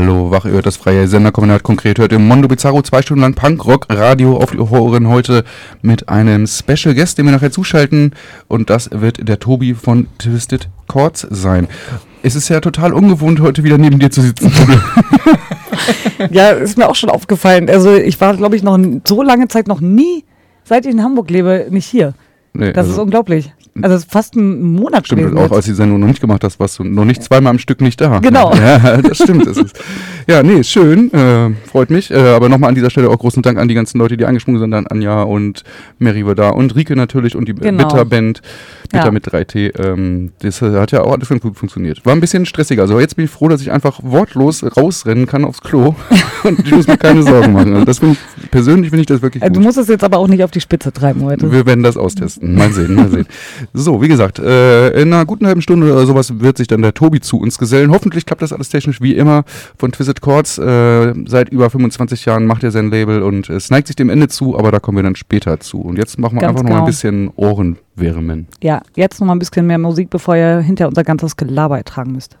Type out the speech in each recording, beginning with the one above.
Hallo, wach, ihr hört das freie Senderkombinat konkret, hört im Mondo Bizarro zwei Stunden lang Punkrock Radio auf die Ohren heute mit einem Special Guest, den wir nachher zuschalten und das wird der Tobi von Twisted Chords sein. Es ist ja total ungewohnt, heute wieder neben dir zu sitzen. ja, ist mir auch schon aufgefallen. Also ich war, glaube ich, noch so lange Zeit noch nie, seit ich in Hamburg lebe, nicht hier. Nee, das also ist unglaublich. Also fast ein Monat Stimmt, gewesen auch als die Sendung noch nicht gemacht hast, warst du noch nicht zweimal am Stück nicht da. Genau. Ja, das stimmt. Das ist, ja, nee, schön, äh, freut mich. Äh, aber nochmal an dieser Stelle auch großen Dank an die ganzen Leute, die angesprungen sind, an Anja und Mary war da und Rike natürlich und die genau. Bitter-Band, Bitter ja. mit 3T. Ähm, das hat ja auch alles ganz gut funktioniert. War ein bisschen stressiger. Also jetzt bin ich froh, dass ich einfach wortlos rausrennen kann aufs Klo und ich muss mir keine Sorgen machen. Also das find ich, persönlich finde ich das wirklich äh, gut. Du musst es jetzt aber auch nicht auf die Spitze treiben heute. Wir werden das austesten. Mal sehen, mal sehen. So, wie gesagt, äh, in einer guten halben Stunde oder sowas wird sich dann der Tobi zu uns gesellen. Hoffentlich klappt das alles technisch wie immer von Twisted Chords. Äh, seit über 25 Jahren macht er sein Label und es neigt sich dem Ende zu, aber da kommen wir dann später zu. Und jetzt machen wir Ganz einfach genau. noch mal ein bisschen Ohrenwärmen. Ja, jetzt noch mal ein bisschen mehr Musik, bevor ihr hinter unser ganzes Gelaber ertragen müsst.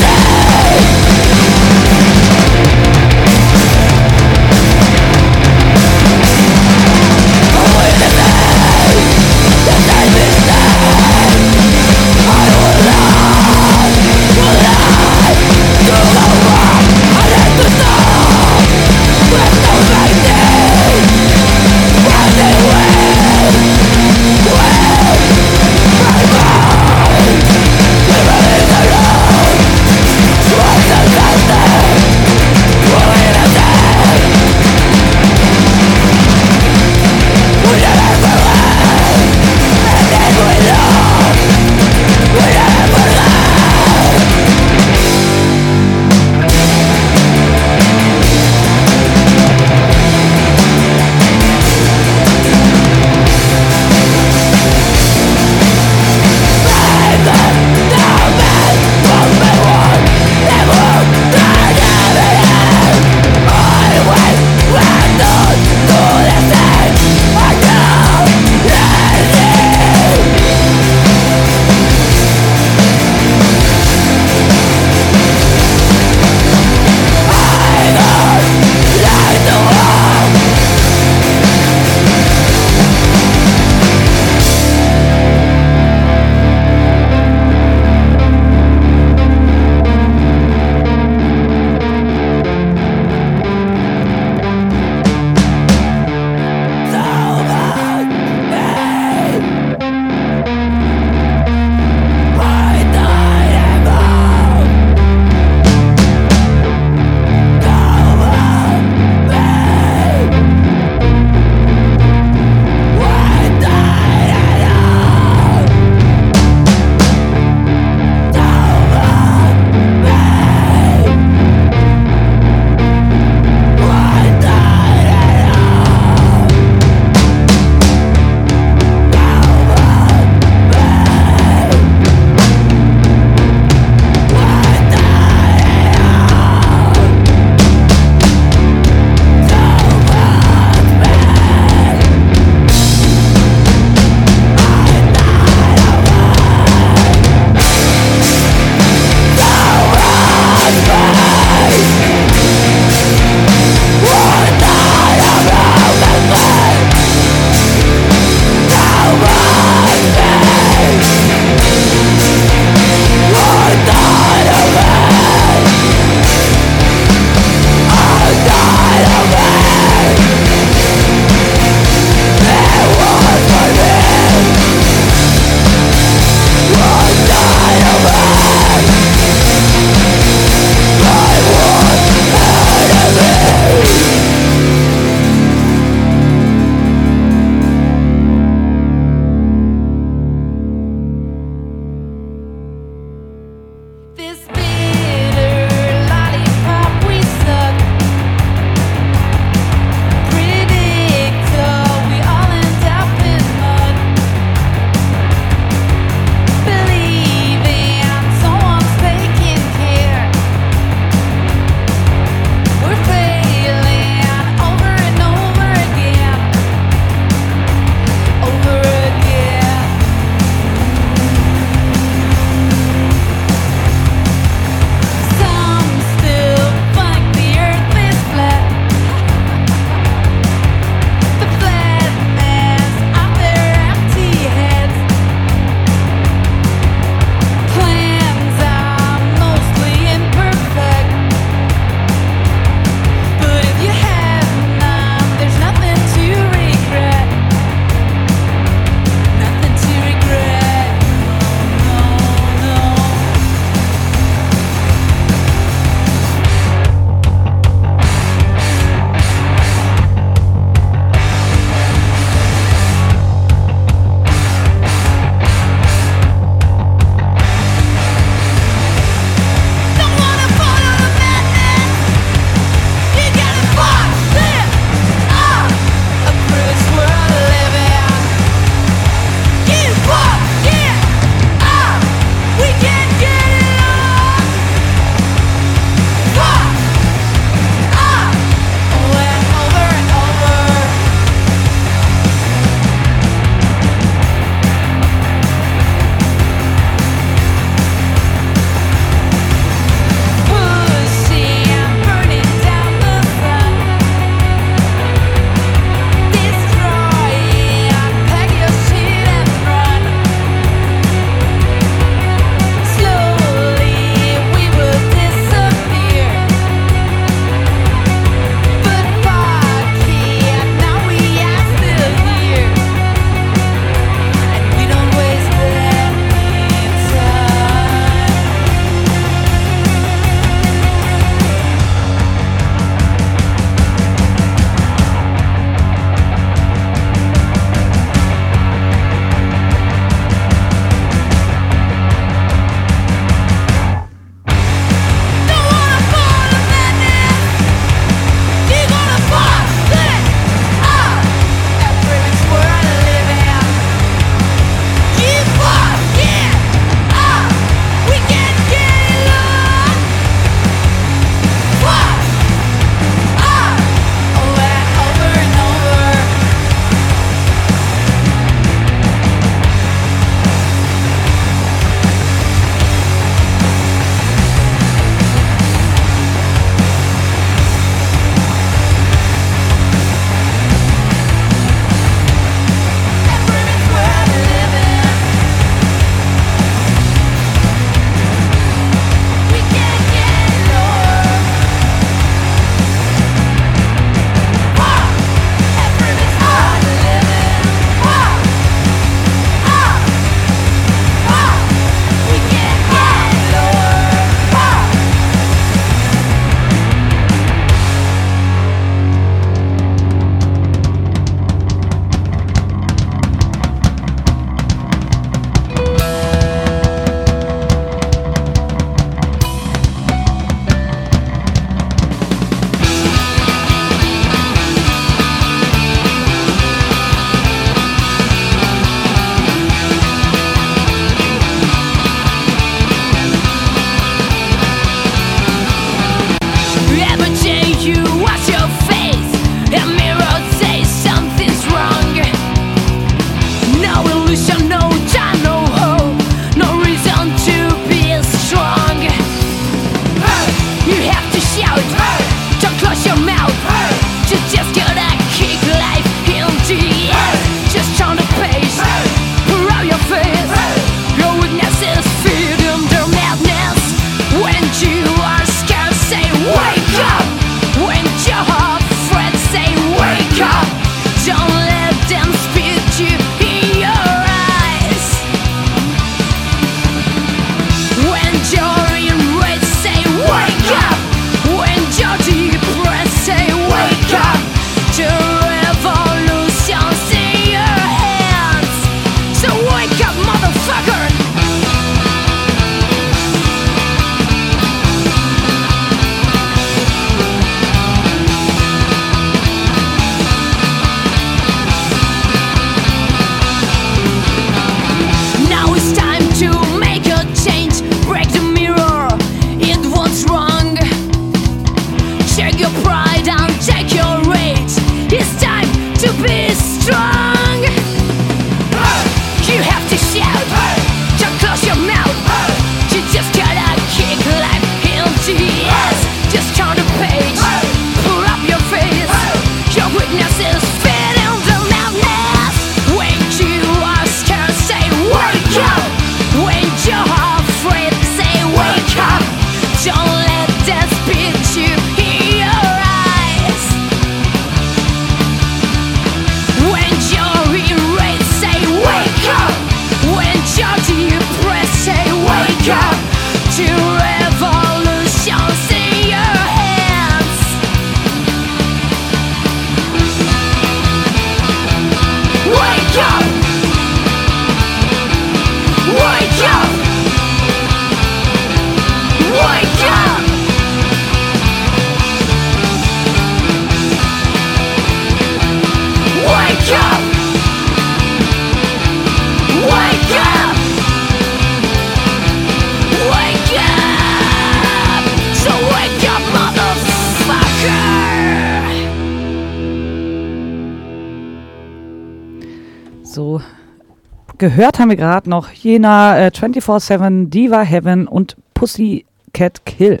Gehört haben wir gerade noch Jena äh, 24-7, Diva Heaven und Pussycat Kill.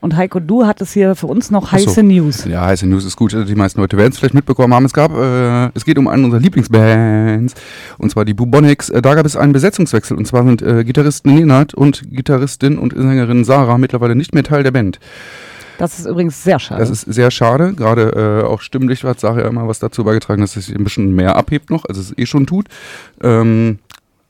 Und Heiko, du hattest hier für uns noch heiße so. News. Ja, heiße News ist gut. Die meisten Leute werden es vielleicht mitbekommen haben. Es gab, äh, es geht um eine unserer Lieblingsbands. Und zwar die Bubonics. Äh, da gab es einen Besetzungswechsel. Und zwar sind äh, Gitarristin Nenad und Gitarristin und Sängerin Sarah mittlerweile nicht mehr Teil der Band. Das ist übrigens sehr schade. Das ist sehr schade. Gerade äh, auch stimmlich hat Sarah ja immer was dazu beigetragen, dass es sich ein bisschen mehr abhebt noch, als es eh schon tut. Ähm,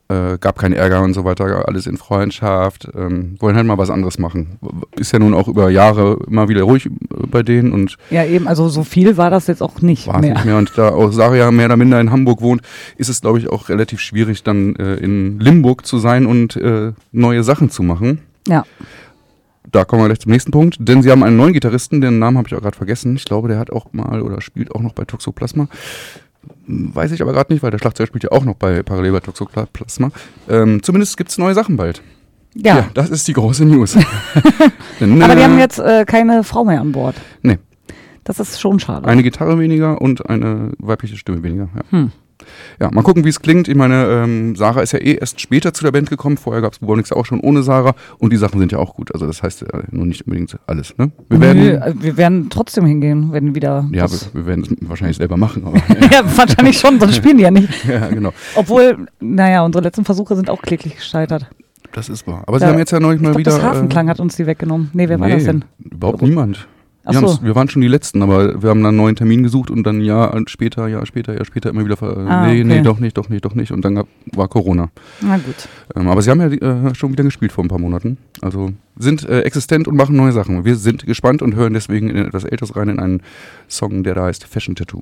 äh, gab keinen Ärger und so weiter, alles in Freundschaft, ähm, wollen halt mal was anderes machen. Ist ja nun auch über Jahre immer wieder ruhig äh, bei denen und Ja, eben, also so viel war das jetzt auch nicht war mehr. nicht mehr. Und da auch Saria mehr oder minder in Hamburg wohnt, ist es, glaube ich, auch relativ schwierig, dann äh, in Limburg zu sein und äh, neue Sachen zu machen. Ja. Da kommen wir gleich zum nächsten Punkt, denn sie haben einen neuen Gitarristen, den Namen habe ich auch gerade vergessen. Ich glaube, der hat auch mal oder spielt auch noch bei Toxoplasma. Weiß ich aber gerade nicht, weil der Schlagzeug spielt ja auch noch bei Parallel bei Toxoplasma. Ähm, zumindest gibt es neue Sachen bald. Ja. ja. das ist die große News. Denn, aber die haben jetzt äh, keine Frau mehr an Bord. Nee. Das ist schon schade. Eine Gitarre weniger und eine weibliche Stimme weniger. Ja. Hm. Ja, mal gucken, wie es klingt. Ich meine, ähm, Sarah ist ja eh erst später zu der Band gekommen. Vorher gab es Bubonix auch schon ohne Sarah. Und die Sachen sind ja auch gut. Also das heißt ja nur nicht unbedingt alles. Ne? Wir, Nö, werden, äh, wir werden trotzdem hingehen, wenn wieder. Ja, wir, wir, werden es wahrscheinlich selber machen. Aber, ja. ja, wahrscheinlich schon, sonst spielen die ja nicht. ja, genau. Obwohl, naja, unsere letzten Versuche sind auch kläglich gescheitert. Das ist wahr. Aber ja, sie haben jetzt ja neulich mal glaub, wieder. Das Hafenklang äh, hat uns die weggenommen. Nee, wer nee, war das denn? Überhaupt niemand. Wir, so. wir, waren schon die Letzten, aber wir haben dann einen neuen Termin gesucht und dann ein Jahr später, Jahr später, Jahr später immer wieder, ah, nee, okay. nee, doch nicht, doch nicht, doch nicht. Und dann gab, war Corona. Na gut. Ähm, aber sie haben ja äh, schon wieder gespielt vor ein paar Monaten. Also sind äh, existent und machen neue Sachen. Wir sind gespannt und hören deswegen in etwas Älteres rein in einen Song, der da heißt Fashion Tattoo.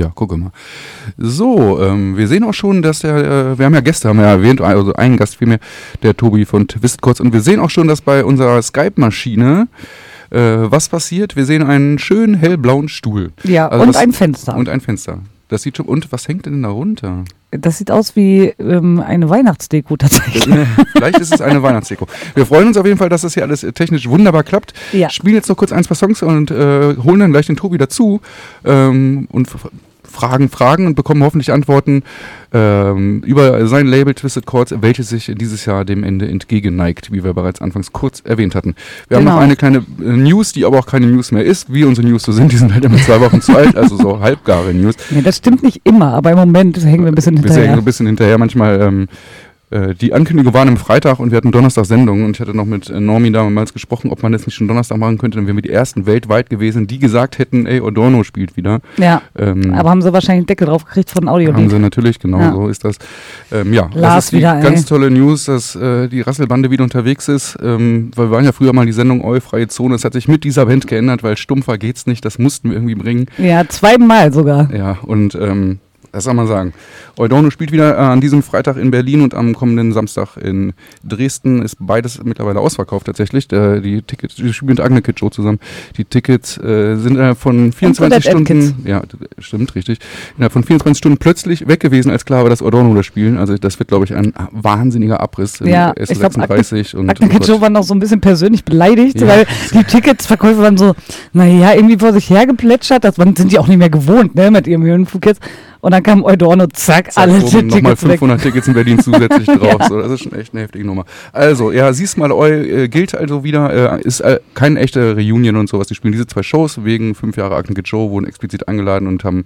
Ja, gucke mal. So, ähm, wir sehen auch schon, dass der, äh, wir haben ja Gäste, haben wir ja erwähnt, also einen Gast vielmehr, der Tobi von Twist kurz. Und wir sehen auch schon, dass bei unserer Skype-Maschine äh, was passiert. Wir sehen einen schönen hellblauen Stuhl. Ja, also und was, ein Fenster. Und ein Fenster. Das sieht schon, und was hängt denn da runter? Das sieht aus wie ähm, eine Weihnachtsdeko tatsächlich. Vielleicht ist es eine Weihnachtsdeko. Wir freuen uns auf jeden Fall, dass das hier alles technisch wunderbar klappt. Ja. Spielen jetzt noch kurz ein, zwei Songs und äh, holen dann gleich den Tobi dazu ähm, und Fragen, Fragen und bekommen hoffentlich Antworten ähm, über sein Label Twisted Chords, welches sich dieses Jahr dem Ende entgegenneigt, wie wir bereits anfangs kurz erwähnt hatten. Wir genau. haben noch eine kleine äh, News, die aber auch keine News mehr ist, wie unsere News so sind. Die sind halt immer zwei Wochen zu alt, also so halbgare News. Nee, das stimmt nicht immer, aber im Moment hängen wir ein bisschen hinterher. Wir hängen ein bisschen hinterher. Manchmal ähm, äh, die Ankündigung war am Freitag und wir hatten Donnerstag Sendung und ich hatte noch mit äh, Normi damals gesprochen, ob man das nicht schon Donnerstag machen könnte. Dann wären wir die ersten weltweit gewesen, die gesagt hätten, ey, Adorno spielt wieder. Ja. Ähm, aber haben sie wahrscheinlich einen Deckel drauf gekriegt von Audio. Haben sie natürlich, genau ja. so ist das. Ähm, ja, Lars das ist wieder, die ganz tolle News, dass äh, die Rasselbande wieder unterwegs ist. Ähm, weil wir waren ja früher mal die Sendung Eu, freie Zone. Das hat sich mit dieser Band geändert, weil stumpfer geht's nicht. Das mussten wir irgendwie bringen. Ja, zweimal sogar. Ja, und ähm, das soll man sagen. Eudono spielt wieder äh, an diesem Freitag in Berlin und am kommenden Samstag in Dresden. Ist beides mittlerweile ausverkauft tatsächlich. Die Tickets, die spielen mit Agne Kid Show zusammen. Die Tickets äh, sind innerhalb von 24 Stunden. Ja, stimmt, richtig. Innerhalb von 24 Stunden plötzlich weg gewesen, als klar war, dass Eudono das spielen. Also das wird, glaube ich, ein wahnsinniger Abriss ja, im S36. Agne, Agne Kid Show war noch so ein bisschen persönlich beleidigt, ja. weil die Ticketsverkäufer waren so, naja, irgendwie vor sich hergeplätschert. Das sind die auch nicht mehr gewohnt, ne, mit ihrem Höhenflug jetzt. Und dann kam Eudorno, zack, zack alle Tickets Nochmal 500 weg. Tickets in Berlin zusätzlich drauf. ja. so, das ist schon echt eine heftige Nummer. Also, ja, siehst mal, Eu äh, gilt also wieder, äh, ist äh, keine echte Reunion und sowas. Die spielen diese zwei Shows wegen fünf Jahre Akten Joe, wurden explizit eingeladen und haben,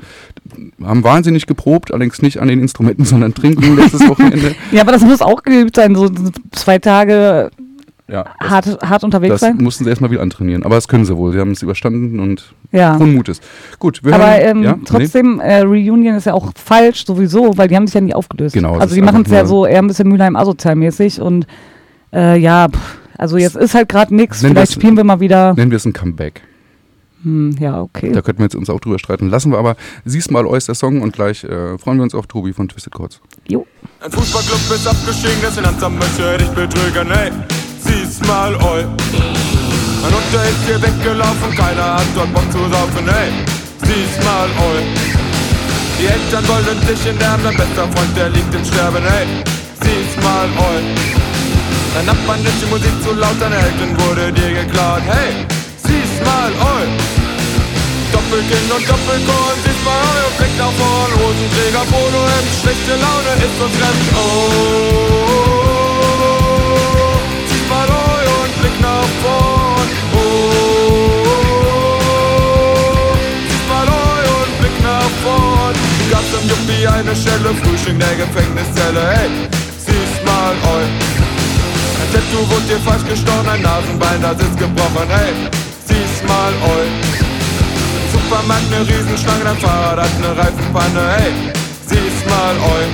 haben wahnsinnig geprobt, allerdings nicht an den Instrumenten, sondern trinken letztes Wochenende. ja, aber das muss auch geübt sein, so zwei Tage ja, hart, hart unterwegs das sein? Das mussten sie erstmal wieder antrainieren. Aber das können sie wohl. Sie haben es überstanden und ja. Mutes. Gut, wir Aber hören, ähm, ja? trotzdem, nee. äh, Reunion ist ja auch falsch sowieso, weil die haben sich ja nie aufgelöst. Genau. Also die machen es ja so eher ein bisschen Mülheim asozialmäßig und äh, ja, pff, also jetzt ist halt gerade nichts. Vielleicht spielen wir mal wieder. Nennen wir es ein Comeback. Hm, ja, okay. Da könnten wir jetzt uns auch drüber streiten. Lassen wir aber, siehst mal euch der Song und gleich äh, freuen wir uns auf Tobi von Twisted Chords. Jo. Ein Fußballclub ist abgestiegen, das Finanzamt möchte dich betrügen, ey sieh's mal oi. Mein Unter ist hier weggelaufen, keiner hat dort Bock zu saufen, hey, sieh's mal oi. Die Eltern wollen dich der dein bester Freund, der liegt im Sterben, hey, sieh's mal oi. Dein Nachbarn ist die Musik zu laut, deine Eltern wurde dir geklaut, hey, sieh's mal oi. Doppelkinn und Doppelkorn, sieh's mal oi und Blick nach vorn, Hosenträger, Polo, Hemd, schlechte Laune ist uns fremd, oh. Schelle, Frühstück der Gefängniszelle. Hey, sieh's mal eu. Ein Tattoo wurde dir falsch gestochen, ein Nasenbein, das ist gebrochen. Hey, sieh's mal eu. Supermarkt ne Riesenschlange, dein Fahrrad hat ne Reifenpanne. Hey, sieh's mal eu.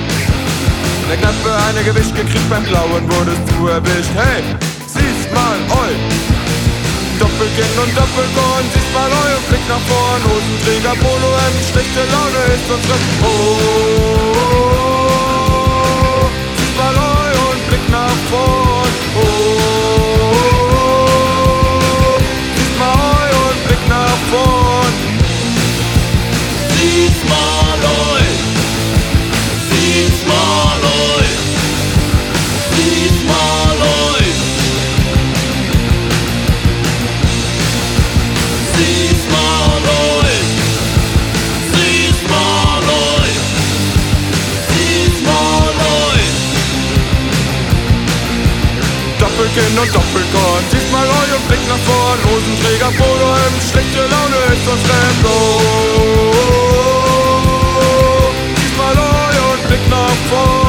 Der Knappe eine Gewicht gekriegt beim Klauen, wurdest du erwischt. Hey, sieh's mal, oi. Doppelkinn und Doppelkorn, siehst mal, oi und Blick nach vorn. Hosenträger, Polohemd, schlechte Laune ist unsere. Oh, oh, oh, siehst mal, oi und Blick nach vorn. Oh, oh, oh, siehst mal, oi und Blick nach vorn. Siehst mal, oi. Siehst mal, oi. Doppelkinn und Doppelkorn. Diesmal eu und Blick nach vorn. Hosenträger, Polohemd, schlechte Laune ist uns fremd. Oh, oh, oh, oh. diesmal eu und Blick nach vorn.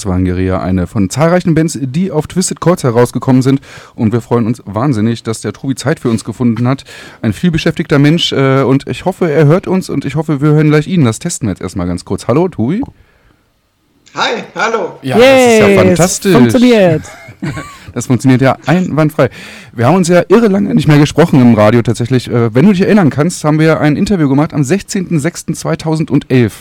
Das war Angeria, eine von zahlreichen Bands, die auf Twisted Chords herausgekommen sind. Und wir freuen uns wahnsinnig, dass der Tobi Zeit für uns gefunden hat. Ein vielbeschäftigter Mensch. Äh, und ich hoffe, er hört uns und ich hoffe, wir hören gleich ihn. Das testen wir jetzt erstmal ganz kurz. Hallo, Tobi. Hi, hallo. Ja, yes, das ist ja fantastisch. Funktioniert. Das funktioniert ja einwandfrei. Wir haben uns ja irre lange nicht mehr gesprochen im Radio tatsächlich. Äh, wenn du dich erinnern kannst, haben wir ein Interview gemacht am 16.06.2011.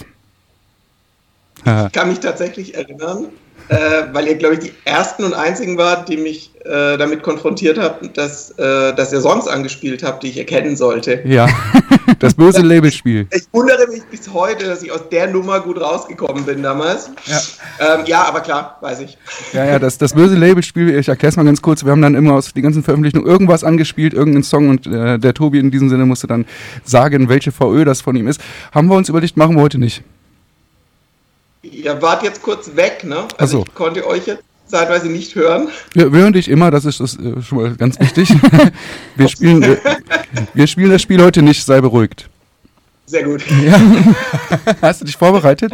Ich kann mich tatsächlich erinnern, äh, weil ihr, glaube ich, die ersten und einzigen wart, die mich äh, damit konfrontiert habt, dass, äh, dass ihr Songs angespielt habt, die ich erkennen sollte. Ja, das böse Labelspiel. Ich wundere mich bis heute, dass ich aus der Nummer gut rausgekommen bin damals. Ja, ähm, ja aber klar, weiß ich. Ja, ja, das, das böse Labelspiel, ich erkläre es mal ganz kurz, wir haben dann immer aus den ganzen Veröffentlichungen irgendwas angespielt, irgendeinen Song und äh, der Tobi in diesem Sinne musste dann sagen, welche VÖ das von ihm ist. Haben wir uns überlegt, machen wir heute nicht. Ihr wart jetzt kurz weg, ne? Also so. ich konnte euch jetzt zeitweise nicht hören. Wir, wir hören dich immer, das ist, das ist äh, schon mal ganz wichtig. wir, spielen, wir, wir spielen das Spiel heute nicht, sei beruhigt. Sehr gut. Ja. Hast du dich vorbereitet?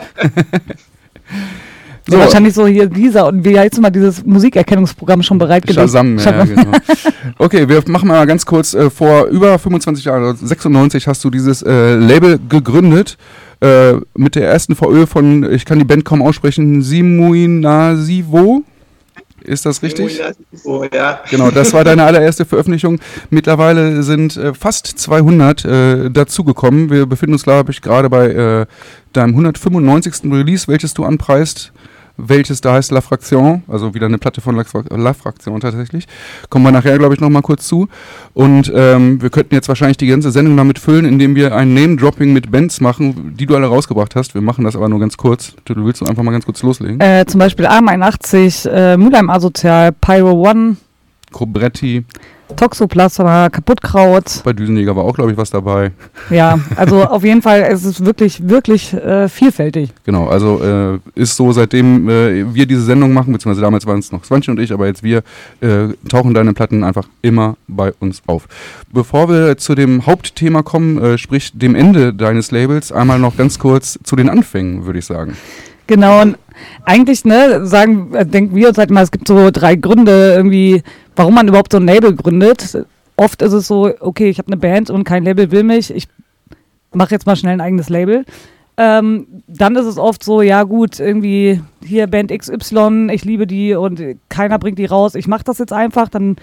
So. Ja, wahrscheinlich so hier dieser und wie heißt mal dieses Musikerkennungsprogramm schon bereitgelegt. Shazam, ja, genau. Okay, wir machen mal ganz kurz. Äh, vor über 25 Jahren, 96, hast du dieses äh, Label gegründet äh, mit der ersten VÖ von, ich kann die Band kaum aussprechen, Simuinasivo. Ist das richtig? Simuinasivo, ja. Genau, das war deine allererste Veröffentlichung. Mittlerweile sind äh, fast 200 äh, dazugekommen. Wir befinden uns, glaube ich, gerade bei äh, deinem 195. Release, welches du anpreist welches da heißt La Fraction, also wieder eine Platte von La, Fraction tatsächlich. Kommen wir nachher, glaube ich, nochmal kurz zu. Und ähm, wir könnten jetzt wahrscheinlich die ganze Sendung damit füllen, indem wir ein Name-Dropping mit Bands machen, die du alle rausgebracht hast. Wir machen das aber nur ganz kurz. Du willst du einfach mal ganz kurz loslegen? Äh, zum Beispiel AM81, äh, Mülheim Asozial, Pyro One. Cobretti. Toxoplasma, Kaputtkraut. Bei Düsenjäger war auch, glaube ich, was dabei. Ja, also auf jeden Fall, es ist wirklich, wirklich äh, vielfältig. Genau, also äh, ist so, seitdem äh, wir diese Sendung machen, beziehungsweise damals waren es noch Swanchi und ich, aber jetzt wir, äh, tauchen deine Platten einfach immer bei uns auf. Bevor wir zu dem Hauptthema kommen, äh, sprich dem Ende deines Labels, einmal noch ganz kurz zu den Anfängen, würde ich sagen. Genau, und eigentlich, ne, sagen, äh, denken wir uns halt mal, es gibt so drei Gründe irgendwie, warum man überhaupt so ein Label gründet. Oft ist es so, okay, ich habe eine Band und kein Label will mich, ich mache jetzt mal schnell ein eigenes Label. Ähm, dann ist es oft so, ja gut, irgendwie hier Band XY, ich liebe die und keiner bringt die raus, ich mache das jetzt einfach, dann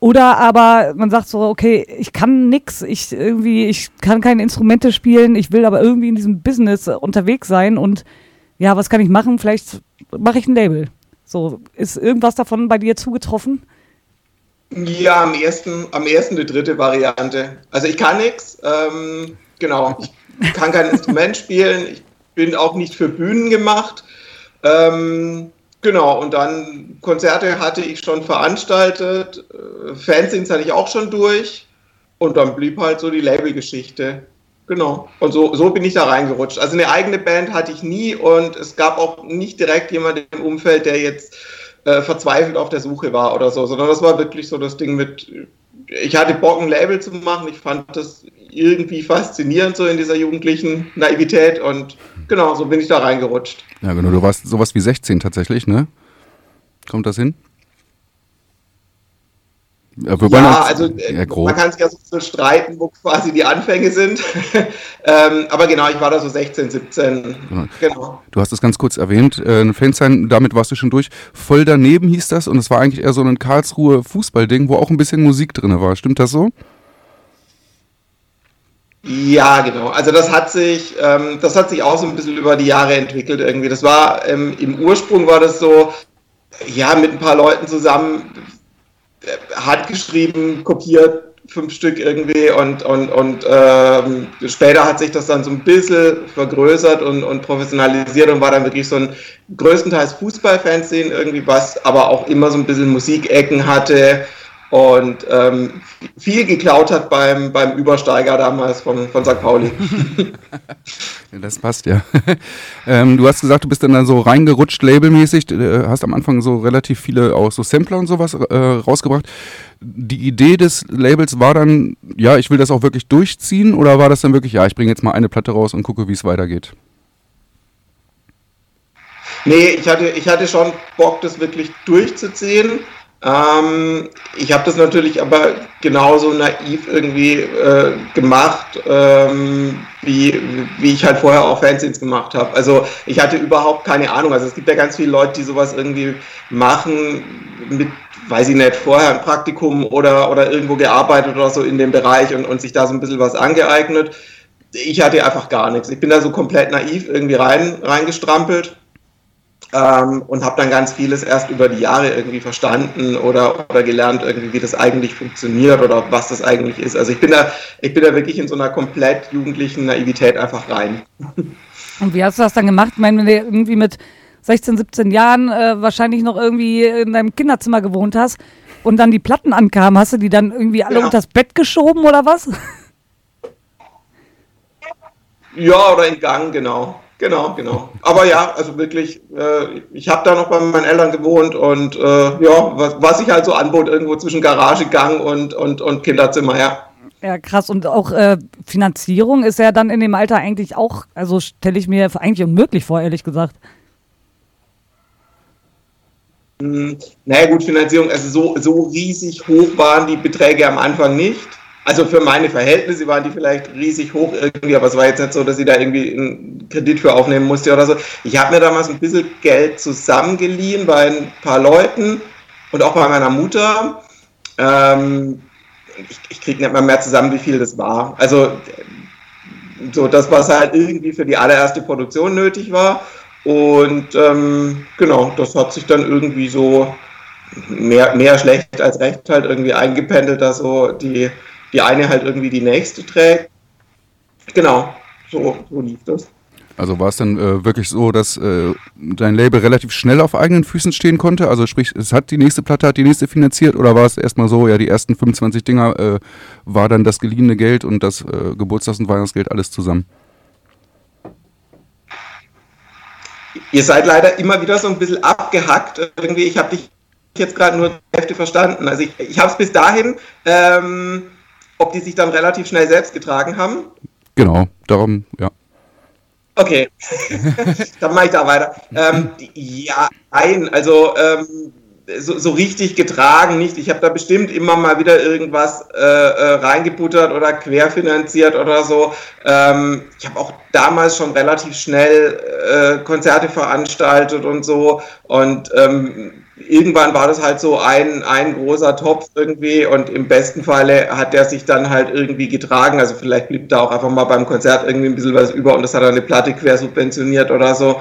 oder aber man sagt so, okay, ich kann nix, ich irgendwie, ich kann keine Instrumente spielen, ich will aber irgendwie in diesem Business unterwegs sein und ja, was kann ich machen? Vielleicht mache ich ein Label. So, ist irgendwas davon bei dir zugetroffen? Ja, am ersten, am ersten die dritte Variante. Also ich kann nichts, ähm, genau. Ich kann kein Instrument spielen, ich bin auch nicht für Bühnen gemacht. Ähm, genau, und dann Konzerte hatte ich schon veranstaltet, äh, Fanzines hatte ich auch schon durch und dann blieb halt so die Labelgeschichte. Genau. Und so, so bin ich da reingerutscht. Also eine eigene Band hatte ich nie und es gab auch nicht direkt jemand im Umfeld, der jetzt äh, verzweifelt auf der Suche war oder so, sondern das war wirklich so das Ding mit, ich hatte Bock, ein Label zu machen. Ich fand das irgendwie faszinierend so in dieser jugendlichen Naivität und genau, so bin ich da reingerutscht. Ja, genau. Du warst sowas wie 16 tatsächlich, ne? Kommt das hin? Ja, also äh, man kann sich ja so streiten, wo quasi die Anfänge sind. ähm, aber genau, ich war da so 16, 17. Genau. genau. Du hast es ganz kurz erwähnt, äh, Fansign, damit warst du schon durch. Voll daneben hieß das und es war eigentlich eher so ein Karlsruhe Fußballding, wo auch ein bisschen Musik drin war. Stimmt das so? Ja, genau. Also das hat sich, ähm, das hat sich auch so ein bisschen über die Jahre entwickelt irgendwie. Das war ähm, im Ursprung war das so, ja, mit ein paar Leuten zusammen handgeschrieben, kopiert, fünf Stück irgendwie und, und, und ähm, später hat sich das dann so ein bisschen vergrößert und, und professionalisiert und war dann wirklich so ein größtenteils Fußballfanszene irgendwie, was aber auch immer so ein bisschen Musikecken hatte und ähm, viel geklaut hat beim, beim Übersteiger damals von, von St. Pauli. das passt ja. ähm, du hast gesagt, du bist dann, dann so reingerutscht labelmäßig, äh, hast am Anfang so relativ viele auch so Sampler und sowas äh, rausgebracht. Die Idee des Labels war dann, ja, ich will das auch wirklich durchziehen oder war das dann wirklich, ja, ich bringe jetzt mal eine Platte raus und gucke, wie es weitergeht? Nee, ich hatte, ich hatte schon Bock, das wirklich durchzuziehen. Ähm, ich habe das natürlich aber genauso naiv irgendwie äh, gemacht, ähm, wie, wie ich halt vorher auch Fanzines gemacht habe. Also ich hatte überhaupt keine Ahnung. Also es gibt ja ganz viele Leute, die sowas irgendwie machen mit, weiß ich nicht, vorher ein Praktikum oder, oder irgendwo gearbeitet oder so in dem Bereich und, und sich da so ein bisschen was angeeignet. Ich hatte einfach gar nichts. Ich bin da so komplett naiv irgendwie rein, reingestrampelt ähm, und habe dann ganz vieles erst über die Jahre irgendwie verstanden oder, oder gelernt, irgendwie, wie das eigentlich funktioniert oder was das eigentlich ist. Also ich bin da, ich bin da wirklich in so einer komplett jugendlichen Naivität einfach rein. Und wie hast du das dann gemacht? Ich meine, wenn du irgendwie mit 16, 17 Jahren äh, wahrscheinlich noch irgendwie in deinem Kinderzimmer gewohnt hast und dann die Platten ankamen, hast du die dann irgendwie alle ja. unter das Bett geschoben oder was? Ja, oder in Gang, genau. Genau, genau. Aber ja, also wirklich, äh, ich habe da noch bei meinen Eltern gewohnt und äh, ja, was, was sich halt so anbot, irgendwo zwischen Garagegang und, und, und Kinderzimmer, ja. Ja, krass. Und auch äh, Finanzierung ist ja dann in dem Alter eigentlich auch, also stelle ich mir eigentlich unmöglich vor, ehrlich gesagt. Hm, naja, gut, Finanzierung, also so, so riesig hoch waren die Beträge am Anfang nicht. Also für meine Verhältnisse waren die vielleicht riesig hoch irgendwie, aber es war jetzt nicht so, dass ich da irgendwie einen Kredit für aufnehmen musste oder so. Ich habe mir damals ein bisschen Geld zusammengeliehen bei ein paar Leuten und auch bei meiner Mutter. Ähm, ich, ich kriege nicht mal mehr zusammen, wie viel das war. Also so das, was halt irgendwie für die allererste Produktion nötig war. Und ähm, genau, das hat sich dann irgendwie so mehr, mehr schlecht als recht halt irgendwie eingependelt, dass so die die eine halt irgendwie die nächste trägt. Genau, so, so lief das. Also war es dann äh, wirklich so, dass äh, dein Label relativ schnell auf eigenen Füßen stehen konnte? Also sprich, es hat die nächste Platte, hat die nächste finanziert oder war es erstmal so, ja, die ersten 25 Dinger äh, war dann das geliehene Geld und das äh, Geburtstags- und Weihnachtsgeld alles zusammen? Ihr seid leider immer wieder so ein bisschen abgehackt. Irgendwie, ich habe dich jetzt gerade nur die Hälfte verstanden. Also ich, ich habe es bis dahin ähm, ob die sich dann relativ schnell selbst getragen haben? Genau, darum, ja. Okay, dann mache ich da weiter. Ähm, ja, ein, also ähm, so, so, richtig getragen nicht. Ich habe da bestimmt immer mal wieder irgendwas äh, äh, reingebuttert oder querfinanziert oder so. Ähm, ich habe auch damals schon relativ schnell äh, Konzerte veranstaltet und so. Und ähm, irgendwann war das halt so ein, ein großer Topf irgendwie und im besten Falle hat der sich dann halt irgendwie getragen. Also vielleicht blieb da auch einfach mal beim Konzert irgendwie ein bisschen was über und das hat dann eine Platte quer subventioniert oder so.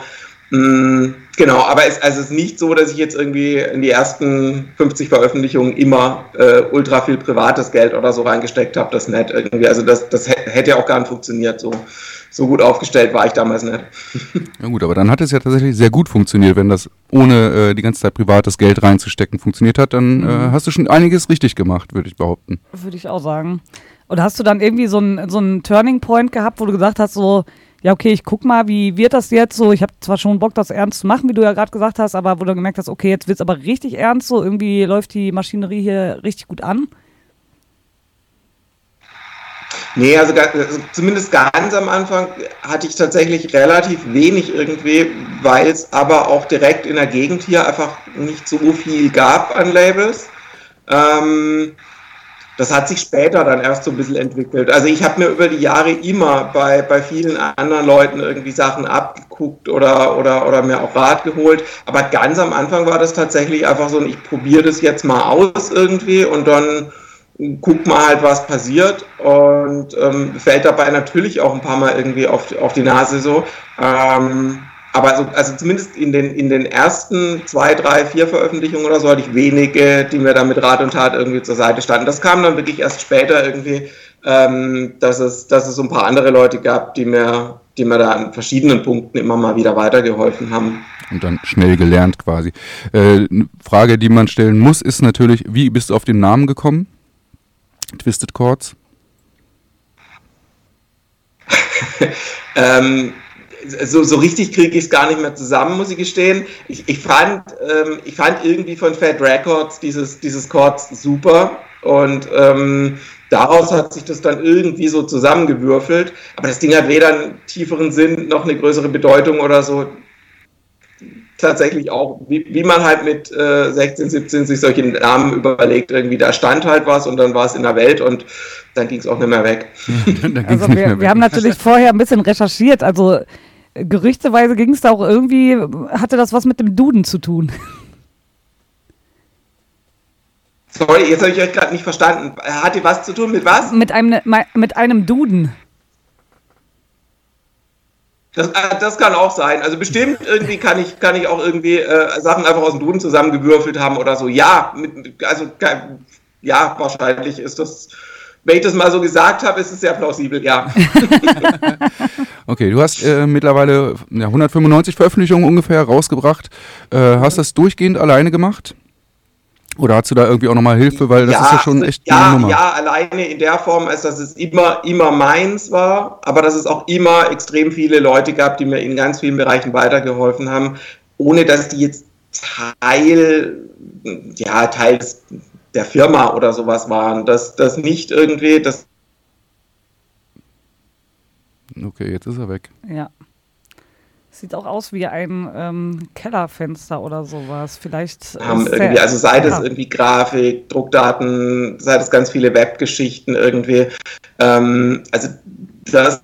Mm, genau, aber es, also es ist nicht so, dass ich jetzt irgendwie in die ersten 50 Veröffentlichungen immer äh, ultra viel privates Geld oder so reingesteckt habe. Das nicht irgendwie. Also das, das hätte ja auch gar nicht funktioniert. So, so gut aufgestellt war ich damals nicht. Ja gut, aber dann hat es ja tatsächlich sehr gut funktioniert. Wenn das ohne äh, die ganze Zeit privates Geld reinzustecken funktioniert hat, dann äh, mhm. hast du schon einiges richtig gemacht, würde ich behaupten. Würde ich auch sagen. Und hast du dann irgendwie so einen so Turning Point gehabt, wo du gesagt hast, so ja, okay, ich guck mal, wie wird das jetzt so? Ich habe zwar schon Bock, das ernst zu machen, wie du ja gerade gesagt hast, aber wo du gemerkt hast, okay, jetzt wird es aber richtig ernst, so irgendwie läuft die Maschinerie hier richtig gut an? Nee, also, also zumindest ganz am Anfang hatte ich tatsächlich relativ wenig irgendwie, weil es aber auch direkt in der Gegend hier einfach nicht so viel gab an Labels. Ähm, das hat sich später dann erst so ein bisschen entwickelt. Also ich habe mir über die Jahre immer bei, bei vielen anderen Leuten irgendwie Sachen abgeguckt oder, oder, oder mir auch Rat geholt. Aber ganz am Anfang war das tatsächlich einfach so, ich probiere das jetzt mal aus irgendwie und dann guck mal halt, was passiert und ähm, fällt dabei natürlich auch ein paar Mal irgendwie auf, auf die Nase so. Ähm, aber also, also zumindest in den, in den ersten zwei, drei, vier Veröffentlichungen oder so hatte ich wenige, die mir da mit Rat und Tat irgendwie zur Seite standen. Das kam dann wirklich erst später irgendwie, ähm, dass, es, dass es so ein paar andere Leute gab, die mir, die mir da an verschiedenen Punkten immer mal wieder weitergeholfen haben. Und dann schnell gelernt quasi. Äh, Frage, die man stellen muss, ist natürlich, wie bist du auf den Namen gekommen? Twisted Chords? ähm, so, so richtig kriege ich es gar nicht mehr zusammen, muss ich gestehen. Ich, ich, fand, ähm, ich fand irgendwie von Fat Records dieses, dieses Chords super und ähm, daraus hat sich das dann irgendwie so zusammengewürfelt. Aber das Ding hat weder einen tieferen Sinn noch eine größere Bedeutung oder so. Tatsächlich auch, wie, wie man halt mit äh, 16, 17 sich solche Namen überlegt, irgendwie da stand halt was und dann war es in der Welt und dann ging es auch nicht mehr weg. also wir, wir haben natürlich vorher ein bisschen recherchiert, also gerüchteweise ging es da auch irgendwie, hatte das was mit dem Duden zu tun. Sorry, jetzt habe ich euch gerade nicht verstanden. Hat die was zu tun mit was? Mit einem, mit einem Duden. Das, äh, das kann auch sein. Also bestimmt irgendwie kann ich, kann ich auch irgendwie äh, Sachen einfach aus dem Duden zusammengewürfelt haben oder so. Ja, mit, also ja, wahrscheinlich ist das, wenn ich das mal so gesagt habe, ist es sehr plausibel, ja. okay, du hast äh, mittlerweile ja, 195 Veröffentlichungen ungefähr rausgebracht. Äh, hast das durchgehend alleine gemacht? Oder hast du da irgendwie auch nochmal Hilfe, weil das ja, ist ja schon echt ja, eine Nummer. Ja, alleine in der Form, als dass es immer, immer meins war, aber dass es auch immer extrem viele Leute gab, die mir in ganz vielen Bereichen weitergeholfen haben, ohne dass die jetzt Teil, ja, Teil der Firma oder sowas waren. Dass das nicht irgendwie, das. Okay, jetzt ist er weg. Ja. Sieht auch aus wie ein ähm, Kellerfenster oder sowas. Vielleicht. Haben irgendwie, also sei das irgendwie Grafik, Druckdaten, sei das ganz viele Webgeschichten irgendwie. Ähm, also das.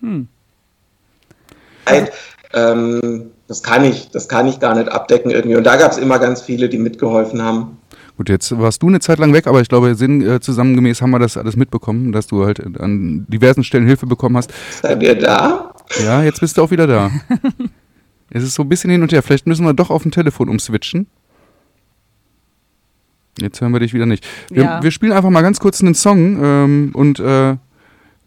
Hm. Ähm, das kann ich, das kann ich gar nicht abdecken irgendwie. Und da gab es immer ganz viele, die mitgeholfen haben. Gut, jetzt warst du eine Zeit lang weg, aber ich glaube, Sinn äh, zusammengemäß haben wir das alles mitbekommen, dass du halt an diversen Stellen Hilfe bekommen hast. Seid ihr da? Ja, jetzt bist du auch wieder da. es ist so ein bisschen hin und her. Vielleicht müssen wir doch auf dem Telefon umswitchen. Jetzt hören wir dich wieder nicht. Wir, ja. wir spielen einfach mal ganz kurz einen Song ähm, und äh,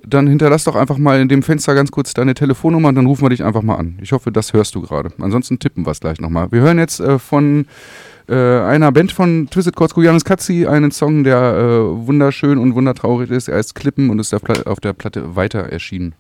dann hinterlass doch einfach mal in dem Fenster ganz kurz deine Telefonnummer und dann rufen wir dich einfach mal an. Ich hoffe, das hörst du gerade. Ansonsten tippen wir es gleich nochmal. Wir hören jetzt äh, von äh, einer Band von Twisted Kotzko, Janis Katzi, einen Song, der äh, wunderschön und wundertraurig ist. Er ist Klippen und ist auf der Platte weiter erschienen.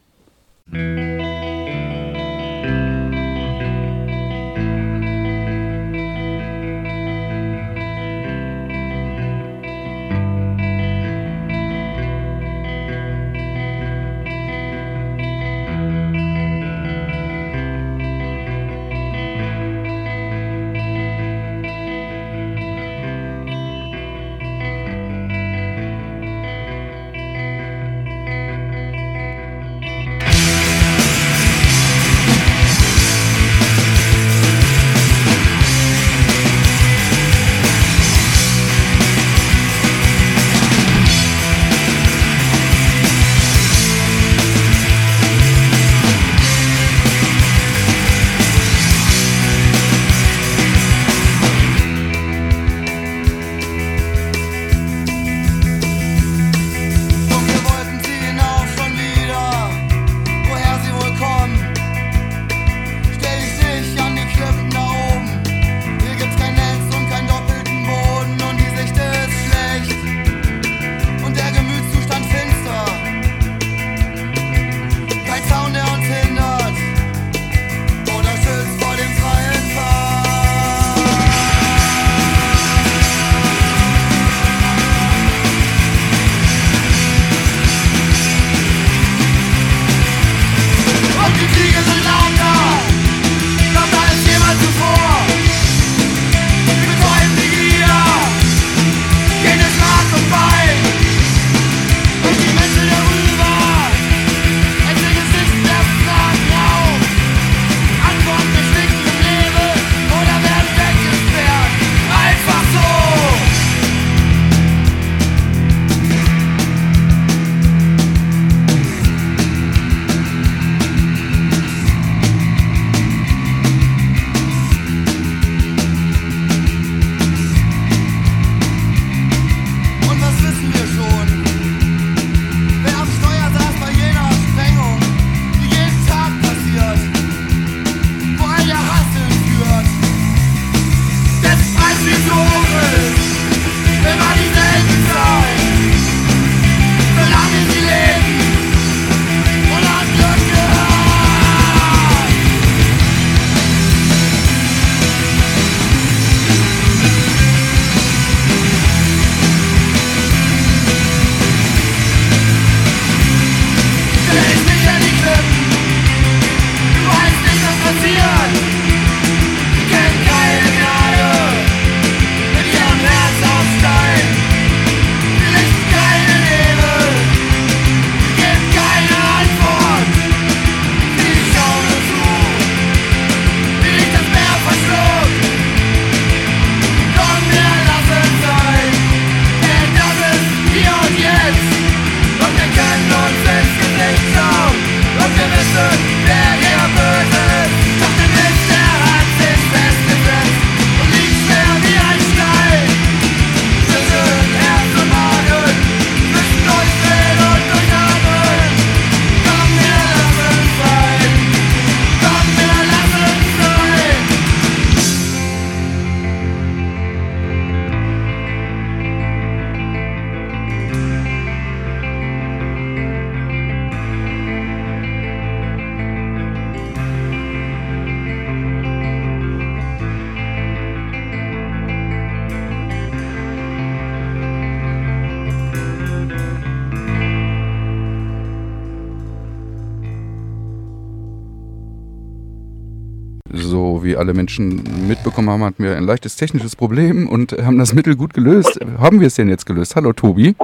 Wie alle Menschen mitbekommen haben, hatten wir ein leichtes technisches Problem und haben das Mittel gut gelöst. Haben wir es denn jetzt gelöst? Hallo Tobi.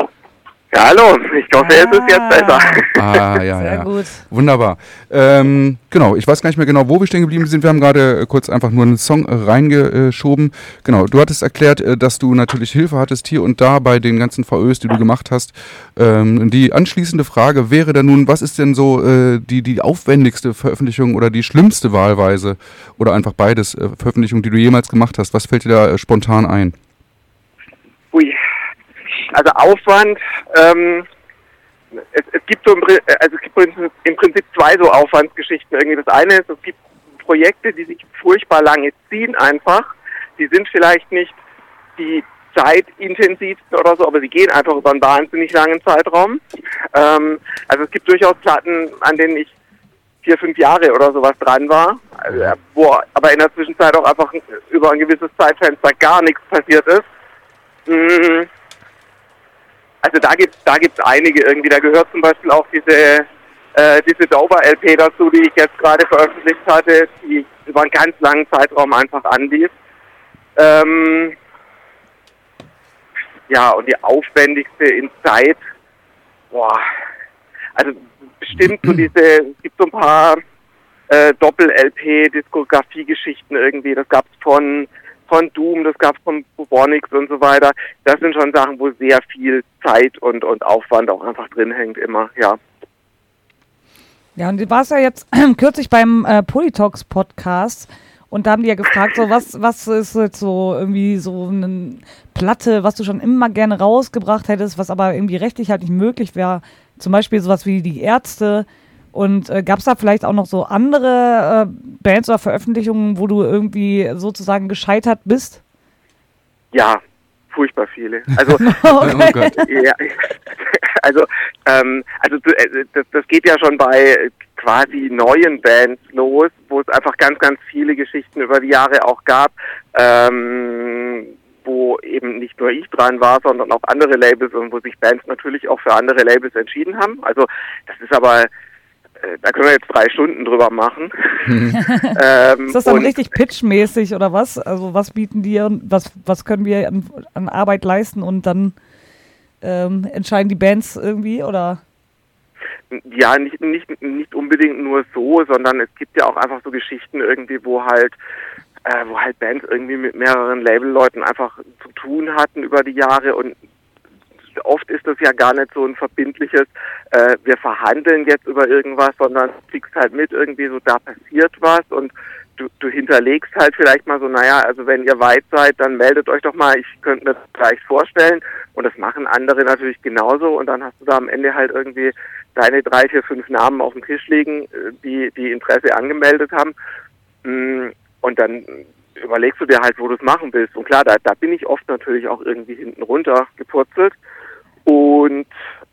Ja, hallo, ich hoffe, ah. es ist jetzt besser. Ah, ja, Sehr ja. gut. Wunderbar. Ähm, genau, ich weiß gar nicht mehr genau, wo wir stehen geblieben sind. Wir haben gerade äh, kurz einfach nur einen Song reingeschoben. Genau, du hattest erklärt, äh, dass du natürlich Hilfe hattest hier und da bei den ganzen VÖs, die du gemacht hast. Ähm, die anschließende Frage wäre dann nun, was ist denn so äh, die, die aufwendigste Veröffentlichung oder die schlimmste wahlweise oder einfach beides äh, Veröffentlichung, die du jemals gemacht hast? Was fällt dir da äh, spontan ein? Ui, also Aufwand, ähm, es, es, gibt so im, also es gibt im Prinzip zwei so Aufwandsgeschichten irgendwie. Das eine ist, es gibt Projekte, die sich furchtbar lange ziehen einfach. Die sind vielleicht nicht die zeitintensivsten oder so, aber sie gehen einfach über einen wahnsinnig langen Zeitraum. Ähm, also es gibt durchaus Platten, an denen ich vier, fünf Jahre oder sowas dran war, äh, wo aber in der Zwischenzeit auch einfach über ein gewisses Zeitfenster gar nichts passiert ist. Mhm. Also da gibt da gibt's einige irgendwie. Da gehört zum Beispiel auch diese äh, diese Dover LP dazu, die ich jetzt gerade veröffentlicht hatte, die über einen ganz langen Zeitraum einfach anlief. Ähm, ja, und die aufwendigste in Zeit, boah, also bestimmt so diese, es gibt so ein paar äh, Doppel-LP-Diskografie-Geschichten irgendwie. Das gab's von von Doom, das gab es von Bubonics und so weiter. Das sind schon Sachen, wo sehr viel Zeit und, und Aufwand auch einfach drin hängt immer, ja. Ja, und du warst ja jetzt kürzlich beim äh, Politox Podcast und da haben die ja gefragt, so was, was ist jetzt so irgendwie so eine Platte, was du schon immer gerne rausgebracht hättest, was aber irgendwie rechtlich halt nicht möglich wäre. Zum Beispiel sowas wie die Ärzte und äh, gab es da vielleicht auch noch so andere äh, Bands oder Veröffentlichungen, wo du irgendwie sozusagen gescheitert bist? Ja, furchtbar viele. Also, okay. oh ja, also, ähm, also äh, das, das geht ja schon bei quasi neuen Bands los, wo es einfach ganz, ganz viele Geschichten über die Jahre auch gab, ähm, wo eben nicht nur ich dran war, sondern auch andere Labels und wo sich Bands natürlich auch für andere Labels entschieden haben. Also das ist aber da können wir jetzt drei Stunden drüber machen. ähm, ist das dann richtig pitchmäßig oder was? Also was bieten die und was, was können wir an, an Arbeit leisten und dann ähm, entscheiden die Bands irgendwie oder? Ja, nicht, nicht, nicht unbedingt nur so, sondern es gibt ja auch einfach so Geschichten irgendwie, wo halt äh, wo halt Bands irgendwie mit mehreren Labelleuten einfach zu tun hatten über die Jahre und oft ist das ja gar nicht so ein verbindliches, äh, wir verhandeln jetzt über irgendwas, sondern du kriegst halt mit irgendwie so, da passiert was und du, du hinterlegst halt vielleicht mal so, naja, also wenn ihr weit seid, dann meldet euch doch mal, ich könnte mir das gleich vorstellen. Und das machen andere natürlich genauso und dann hast du da am Ende halt irgendwie deine drei, vier, fünf Namen auf dem Tisch liegen, äh, die, die Interesse angemeldet haben. Mm, und dann überlegst du dir halt, wo du es machen willst. Und klar, da, da bin ich oft natürlich auch irgendwie hinten runter gepurzelt. Und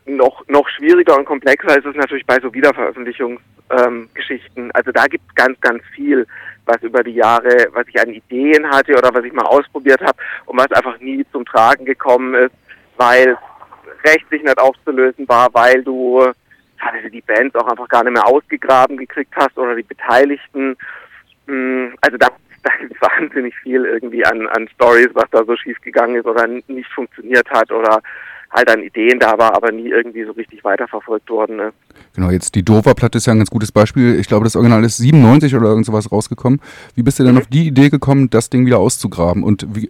noch, noch schwieriger und komplexer ist es natürlich bei so Wiederveröffentlichungsgeschichten. Ähm, also da gibt es ganz, ganz viel, was über die Jahre, was ich an Ideen hatte oder was ich mal ausprobiert habe und was einfach nie zum Tragen gekommen ist, weil rechtlich nicht aufzulösen war, weil du teilweise die Bands auch einfach gar nicht mehr ausgegraben gekriegt hast oder die Beteiligten. Hm, also da, da gibt es wahnsinnig viel irgendwie an, an Stories, was da so schief gegangen ist oder nicht funktioniert hat oder halt an Ideen da war, aber nie irgendwie so richtig weiterverfolgt worden. Ne? Genau, jetzt die Dover-Platte ist ja ein ganz gutes Beispiel. Ich glaube, das Original ist 97 oder irgend sowas rausgekommen. Wie bist du denn mhm. auf die Idee gekommen, das Ding wieder auszugraben? Und wie,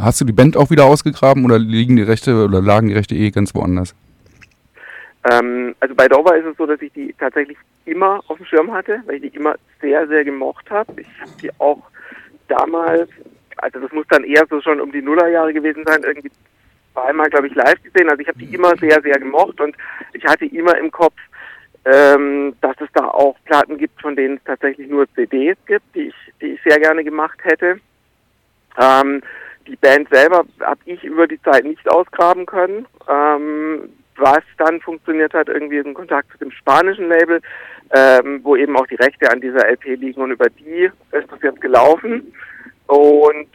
hast du die Band auch wieder ausgegraben oder liegen die Rechte oder lagen die Rechte eh ganz woanders? Ähm, also bei Dover ist es so, dass ich die tatsächlich immer auf dem Schirm hatte, weil ich die immer sehr, sehr gemocht habe. Ich habe die auch damals, also das muss dann eher so schon um die Nullerjahre gewesen sein, irgendwie zweimal, glaube ich, live gesehen. Also ich habe die immer sehr, sehr gemocht und ich hatte immer im Kopf, ähm, dass es da auch Platten gibt, von denen es tatsächlich nur CDs gibt, die ich, die ich sehr gerne gemacht hätte. Ähm, die Band selber habe ich über die Zeit nicht ausgraben können. Ähm, was dann funktioniert hat, irgendwie in Kontakt zu dem spanischen Label, ähm, wo eben auch die Rechte an dieser LP liegen und über die ist das jetzt gelaufen. Und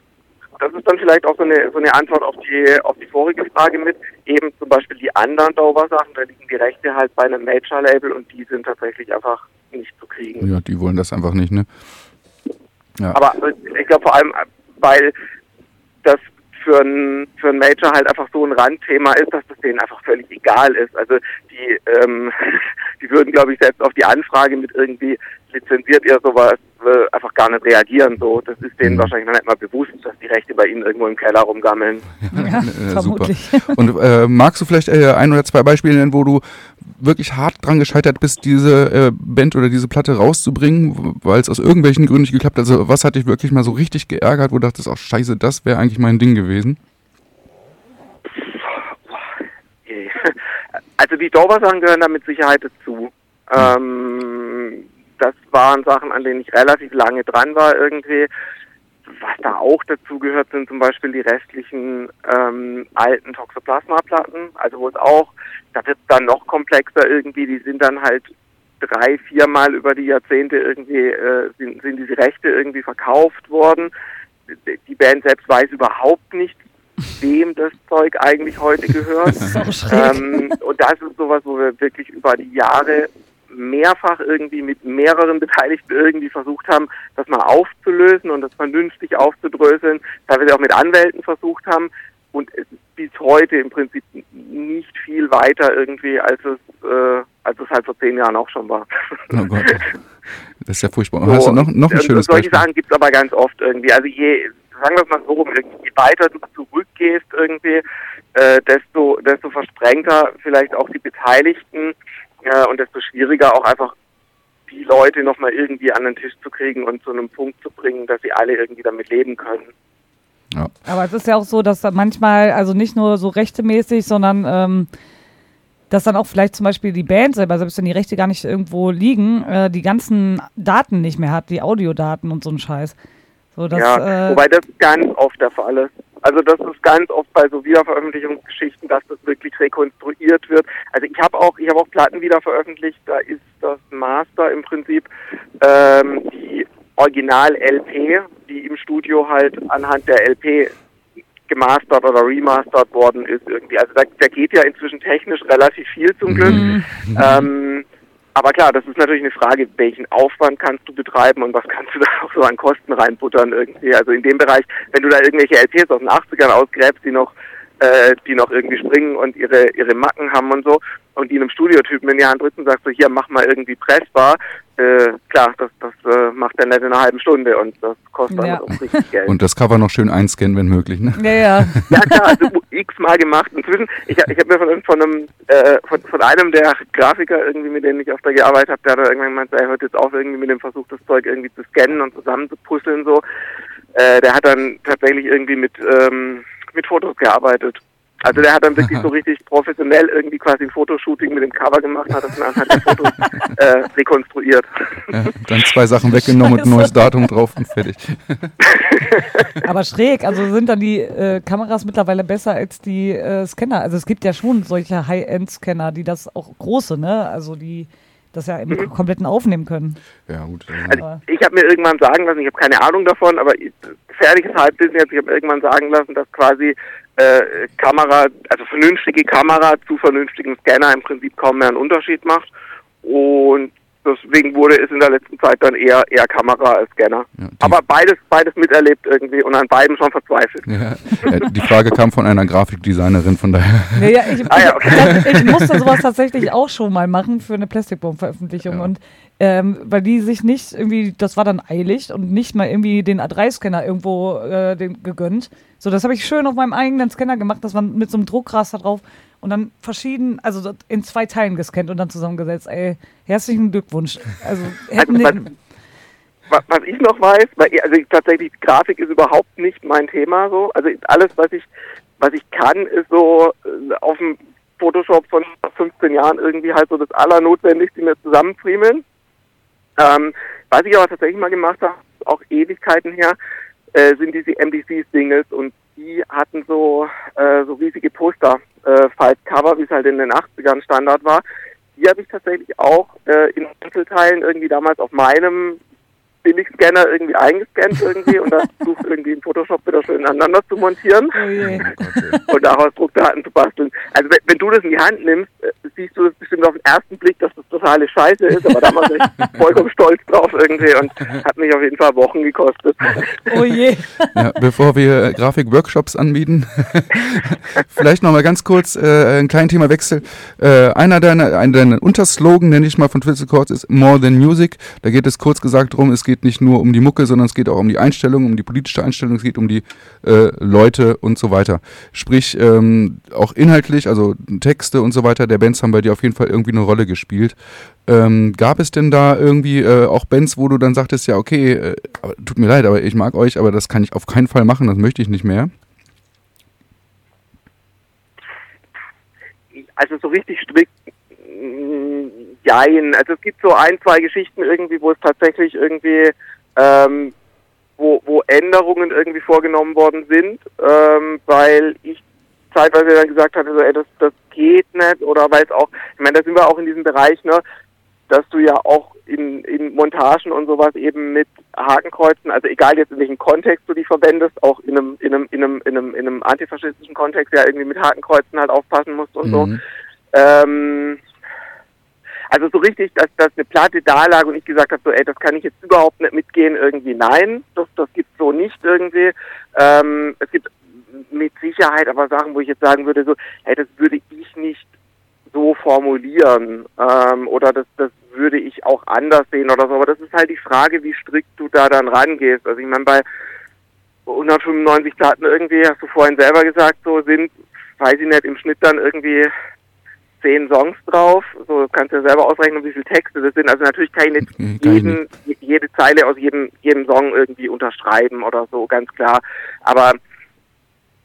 das ist dann vielleicht auch so eine, so eine Antwort auf die, auf die vorige Frage mit. Eben zum Beispiel die anderen Dover-Sachen, da liegen die Rechte halt bei einem Major-Label und die sind tatsächlich einfach nicht zu kriegen. Ja, die wollen das einfach nicht, ne? Ja. Aber ich glaube vor allem, weil das für ein, für ein Major halt einfach so ein Randthema ist, dass das denen einfach völlig egal ist. Also die, ähm, die würden, glaube ich, selbst auf die Anfrage mit irgendwie lizenziert ihr sowas äh, einfach gar nicht reagieren. So, das ist denen mhm. wahrscheinlich noch nicht mal bewusst, dass die Rechte bei ihnen irgendwo im Keller rumgammeln. Ja, ja vermutlich. Super. Und äh, magst du vielleicht äh, ein oder zwei Beispiele nennen, wo du wirklich hart dran gescheitert bist, diese äh, Band oder diese Platte rauszubringen, weil es aus irgendwelchen Gründen nicht geklappt hat? Also was hat dich wirklich mal so richtig geärgert, wo du dachtest, ach scheiße, das wäre eigentlich mein Ding gewesen? Also die Dover-Sachen gehören da mit Sicherheit dazu. Ähm, das waren Sachen, an denen ich relativ lange dran war irgendwie. Was da auch dazu gehört, sind zum Beispiel die restlichen ähm, alten Toxoplasma-Platten, also wo es auch, da wird dann noch komplexer irgendwie, die sind dann halt drei, viermal über die Jahrzehnte irgendwie, äh, sind, sind diese Rechte irgendwie verkauft worden. Die Band selbst weiß überhaupt nicht, wem das Zeug eigentlich heute gehört. ähm, und das ist sowas, wo wir wirklich über die Jahre mehrfach irgendwie mit mehreren Beteiligten irgendwie versucht haben, das mal aufzulösen und das vernünftig aufzudröseln, teilweise auch mit Anwälten versucht haben und bis heute im Prinzip nicht viel weiter irgendwie, als es, äh, als es halt vor zehn Jahren auch schon war. Oh Gott. Das ist ja furchtbar. So, Hast du noch, noch ein schönes Solche Beispiel? Sachen gibt es aber ganz oft irgendwie. Also je, sagen wir es mal so, je weiter du zurückgehst irgendwie, äh, desto, desto versprengter vielleicht auch die Beteiligten äh, und desto schwieriger auch einfach die Leute nochmal irgendwie an den Tisch zu kriegen und zu einem Punkt zu bringen, dass sie alle irgendwie damit leben können. Ja. Aber es ist ja auch so, dass da manchmal, also nicht nur so rechtemäßig, sondern ähm, dass dann auch vielleicht zum Beispiel die Band selber, selbst wenn die Rechte gar nicht irgendwo liegen, äh, die ganzen Daten nicht mehr hat, die Audiodaten und so ein Scheiß. So, dass, ja, äh, wobei das ganz oft der Fall ist. Also das ist ganz oft bei so Wiederveröffentlichungsgeschichten, dass das wirklich rekonstruiert wird. Also ich habe auch, ich habe auch Platten wieder veröffentlicht, da ist das Master im Prinzip ähm, die Original-LP, die im Studio halt anhand der LP gemastert oder remastert worden ist irgendwie. Also da, da geht ja inzwischen technisch relativ viel zum Glück. Mhm. Ähm, aber klar, das ist natürlich eine Frage, welchen Aufwand kannst du betreiben und was kannst du da auch so an Kosten reinbuttern irgendwie. Also in dem Bereich, wenn du da irgendwelche LPs aus den 80ern ausgräbst, die noch äh, die noch irgendwie springen und ihre ihre Macken haben und so und die einem Studiotypen in die Hand drückt und sagst so, hier, mach mal irgendwie pressbar, äh, klar, das, das äh, macht er nicht in einer halben Stunde und das kostet ja. dann auch richtig Geld. Und das Cover noch schön einscannen, wenn möglich, ne? Ja, ja. ja klar, also x-mal gemacht. Inzwischen, ich, ich habe mir von, von einem äh, von, von einem der Grafiker irgendwie, mit denen ich öfter gearbeitet habe, der hat irgendwann gemeint, er hört jetzt auf irgendwie mit dem Versuch, das Zeug irgendwie zu scannen und zusammen zu puzzeln so. Äh, der hat dann tatsächlich irgendwie mit, ähm, mit Fotos gearbeitet. Also der hat dann wirklich so richtig professionell irgendwie quasi ein Fotoshooting mit dem Cover gemacht, hat das dann anhand der Fotos äh, rekonstruiert. Ja, dann zwei Sachen weggenommen und ein neues Datum drauf und fertig. Aber schräg, also sind dann die äh, Kameras mittlerweile besser als die äh, Scanner. Also es gibt ja schon solche High-End-Scanner, die das auch große, ne? Also die das ja im mhm. kompletten aufnehmen können. Ja, gut. Also ich habe mir irgendwann sagen lassen, ich habe keine Ahnung davon, aber fertiges Halbwissen jetzt, ich habe irgendwann sagen lassen, dass quasi äh, Kamera, also vernünftige Kamera zu vernünftigen Scanner im Prinzip kaum mehr einen Unterschied macht. Und deswegen wurde es in der letzten Zeit dann eher eher Kamera als Scanner. Ja, Aber beides beides miterlebt irgendwie und an beiden schon verzweifelt. Ja, die Frage kam von einer Grafikdesignerin, von daher. Ja, ich, ah, ja, okay. ich, ich, musste sowas tatsächlich auch schon mal machen für eine Plastikbaum-Veröffentlichung und ähm, weil die sich nicht irgendwie, das war dann eilig und nicht mal irgendwie den A3-Scanner irgendwo äh, den, gegönnt. So, das habe ich schön auf meinem eigenen Scanner gemacht, das war mit so einem Druckraster drauf und dann verschieden, also in zwei Teilen gescannt und dann zusammengesetzt. Ey, herzlichen Glückwunsch. Also, hätten also, was, was ich noch weiß, weil, also ich, tatsächlich Grafik ist überhaupt nicht mein Thema so. Also alles, was ich was ich kann, ist so äh, auf dem Photoshop von 15 Jahren irgendwie halt so das Allernotwendigste mir zusammenfriemeln. Ähm, was ich aber tatsächlich mal gemacht habe, auch Ewigkeiten her, äh, sind diese MDC-Singles und die hatten so, äh, so riesige Poster, äh, Faltcover, wie es halt in den 80ern Standard war. Die habe ich tatsächlich auch äh, in Einzelteilen irgendwie damals auf meinem Billigscanner irgendwie eingescannt irgendwie und dann versucht irgendwie in Photoshop wieder schön ineinander zu montieren oh und daraus Druckdaten zu basteln. Also wenn, wenn, du das in die Hand nimmst, äh, siehst du das bestimmt auf den ersten Blick, dass das totale Scheiße ist, aber da war ich vollkommen stolz drauf irgendwie und hat mich auf jeden Fall Wochen gekostet. Oh je. Ja, bevor wir äh, Grafik-Workshops anbieten, vielleicht nochmal ganz kurz äh, ein kleinen Themawechsel. Äh, einer deiner, einer deiner Unterslogan, nenne ich mal von Twisted Chords, ist More Than Music. Da geht es kurz gesagt darum, es geht nicht nur um die Mucke, sondern es geht auch um die Einstellung, um die politische Einstellung, es geht um die äh, Leute und so weiter. Sprich, ähm, auch inhaltlich, also Texte und so weiter der Bands haben bei dir auf jeden Fall irgendwie eine Rolle gespielt. Ähm, gab es denn da irgendwie äh, auch Bands, wo du dann sagtest, ja, okay, äh, tut mir leid, aber ich mag euch, aber das kann ich auf keinen Fall machen, das möchte ich nicht mehr? Also so richtig strikt, jein. Also es gibt so ein, zwei Geschichten irgendwie, wo es tatsächlich irgendwie, ähm, wo, wo Änderungen irgendwie vorgenommen worden sind, ähm, weil ich zeitweise dann gesagt hatte, so, ey, das, das geht nicht oder weil es auch, ich meine, da sind wir auch in diesem Bereich, ne, dass du ja auch in, in Montagen und sowas eben mit Hakenkreuzen, also egal jetzt in welchem Kontext du die verwendest, auch in einem, in einem, in einem, in einem, in einem antifaschistischen Kontext ja irgendwie mit Hakenkreuzen halt aufpassen musst und mhm. so. Ähm, also so richtig, dass, dass eine Platte da lag und ich gesagt habe, so, ey, das kann ich jetzt überhaupt nicht mitgehen, irgendwie nein, das, das gibt so nicht irgendwie. Ähm, es gibt mit Sicherheit aber Sachen, wo ich jetzt sagen würde, so, hey, das würde ich nicht so formulieren ähm, oder das, das würde ich auch anders sehen oder so. Aber das ist halt die Frage, wie strikt du da dann rangehst. Also ich meine, bei 195 Platten irgendwie, hast du vorhin selber gesagt, so sind, weiß ich nicht, im Schnitt dann irgendwie zehn Songs drauf. So kannst du ja selber ausrechnen, wie viele Texte das sind. Also natürlich kann ich nicht, kann jeden, ich nicht. jede Zeile aus jedem, jedem Song irgendwie unterschreiben oder so, ganz klar. Aber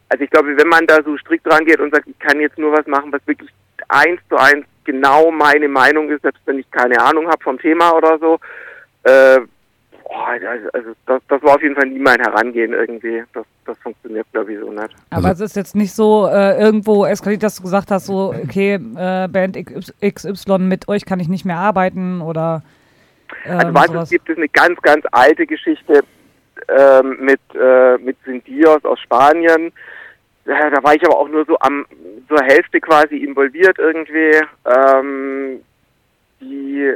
also ich glaube, wenn man da so strikt dran geht und sagt, ich kann jetzt nur was machen, was wirklich eins zu eins genau meine Meinung ist, selbst wenn ich keine Ahnung habe vom Thema oder so, äh, boah, also das, das war auf jeden Fall nie mein Herangehen irgendwie. Das, das funktioniert, glaube ich, so nicht. Aber also, es ist jetzt nicht so äh, irgendwo eskaliert, dass du gesagt hast, so, okay, äh, Band XY, mit euch kann ich nicht mehr arbeiten oder. Ähm, also, du, es gibt eine ganz, ganz alte Geschichte ähm, mit, äh, mit Sindios aus Spanien äh, da war ich aber auch nur so am zur Hälfte quasi involviert irgendwie. Ähm, die,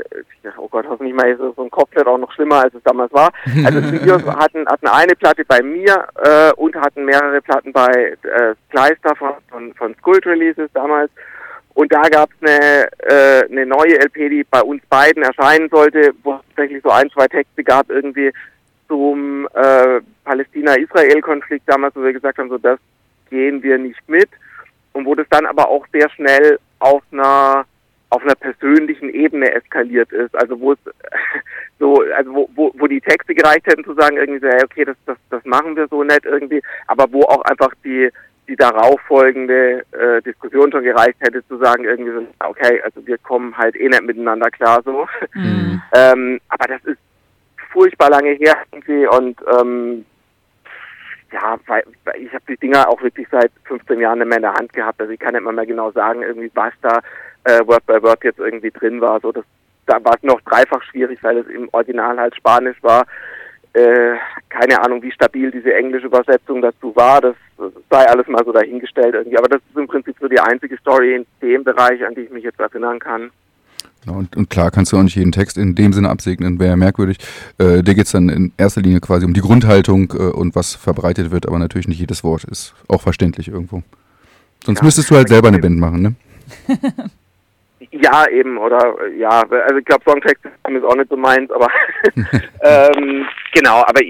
oh Gott, hoffentlich mal ist so ein Kopfhörer auch noch schlimmer, als es damals war. Also Studios hatten, hatten eine Platte bei mir äh, und hatten mehrere Platten bei äh, Kleister von, von, von Skult Releases damals. Und da gab es eine, äh, eine neue LP, die bei uns beiden erscheinen sollte, wo es tatsächlich so ein, zwei Texte gab, irgendwie zum äh, Palästina-Israel-Konflikt damals, wo wir gesagt haben, so das gehen wir nicht mit und wo das dann aber auch sehr schnell auf einer auf einer persönlichen Ebene eskaliert ist, also wo es so, also wo, wo, wo die Texte gereicht hätten zu sagen, irgendwie so, hey, okay, das, das, das machen wir so nett irgendwie, aber wo auch einfach die, die darauf folgende äh, Diskussion schon gereicht hätte zu sagen, irgendwie so, okay, also wir kommen halt eh nicht miteinander klar so. Mhm. ähm, aber das ist furchtbar lange her irgendwie und ähm, ja, weil, weil ich habe die Dinger auch wirklich seit 15 Jahren nicht mehr in der Hand gehabt. Also ich kann nicht mal mehr genau sagen, irgendwie was da äh, Word by Word jetzt irgendwie drin war. So, das, da war es noch dreifach schwierig, weil es im Original halt Spanisch war. Äh, keine Ahnung, wie stabil diese englische Übersetzung dazu war. Das, das sei alles mal so dahingestellt irgendwie. Aber das ist im Prinzip so die einzige Story in dem Bereich, an die ich mich jetzt erinnern kann. Genau, und, und, klar kannst du auch nicht jeden Text in dem Sinne absegnen, wäre ja merkwürdig. Äh, dir geht es dann in erster Linie quasi um die Grundhaltung äh, und was verbreitet wird, aber natürlich nicht jedes Wort ist auch verständlich irgendwo. Sonst ja, müsstest du halt selber eine Band machen, ne? Ja, eben, oder ja, also ich glaube Songtext ist auch nicht so meins, aber ähm, genau, aber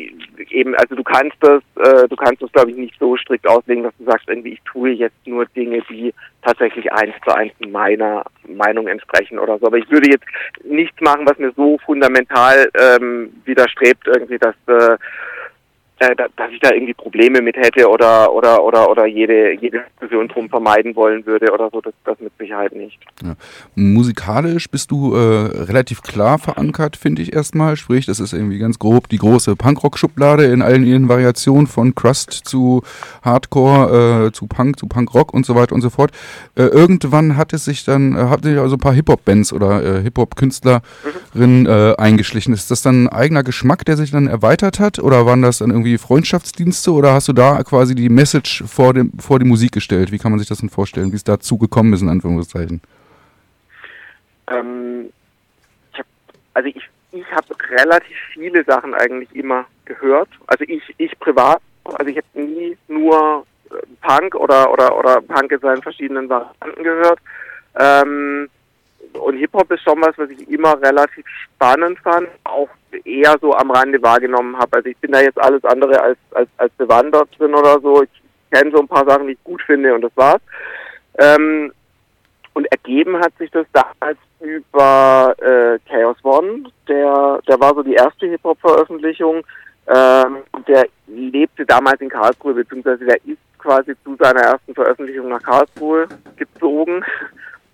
eben, also du kannst das, äh, du kannst das glaube ich nicht so strikt auslegen, dass du sagst, irgendwie ich tue jetzt nur Dinge, die tatsächlich eins zu eins meiner Meinung entsprechen oder so. Aber ich würde jetzt nichts machen, was mir so fundamental ähm, widerstrebt, irgendwie, dass äh, äh, dass ich da irgendwie Probleme mit hätte oder oder oder oder jede jede Diskussion drum vermeiden wollen würde oder so, das, das mit Sicherheit nicht. Ja. Musikalisch bist du äh, relativ klar verankert, finde ich erstmal. Sprich, das ist irgendwie ganz grob die große Punkrock-Schublade in allen ihren Variationen von Crust zu Hardcore, äh, zu Punk, zu Punkrock und so weiter und so fort. Äh, irgendwann hat es sich dann, äh, hat sich also ein paar Hip-Hop-Bands oder äh, Hip-Hop-Künstlerinnen mhm. eingeschlichen. Ist das dann ein eigener Geschmack, der sich dann erweitert hat oder waren das dann irgendwie irgendwie Freundschaftsdienste oder hast du da quasi die Message vor, dem, vor die Musik gestellt? Wie kann man sich das denn vorstellen, wie es dazu gekommen ist, in Anführungszeichen? ähm, ich hab, also ich, ich habe relativ viele Sachen eigentlich immer gehört. Also ich, ich privat, also ich habe nie nur äh, Punk oder, oder, oder Punk in seinen verschiedenen Varianten gehört. Ähm, und Hip-Hop ist schon was, was ich immer relativ spannend fand, auch eher so am Rande wahrgenommen habe. Also ich bin da jetzt alles andere als, als, als bewandert drin oder so. Ich kenne so ein paar Sachen, die ich gut finde und das war's. Ähm, und ergeben hat sich das damals über äh, Chaos One, der, der war so die erste Hip-Hop-Veröffentlichung. Ähm, der lebte damals in Karlsruhe, beziehungsweise der ist quasi zu seiner ersten Veröffentlichung nach Karlsruhe gezogen.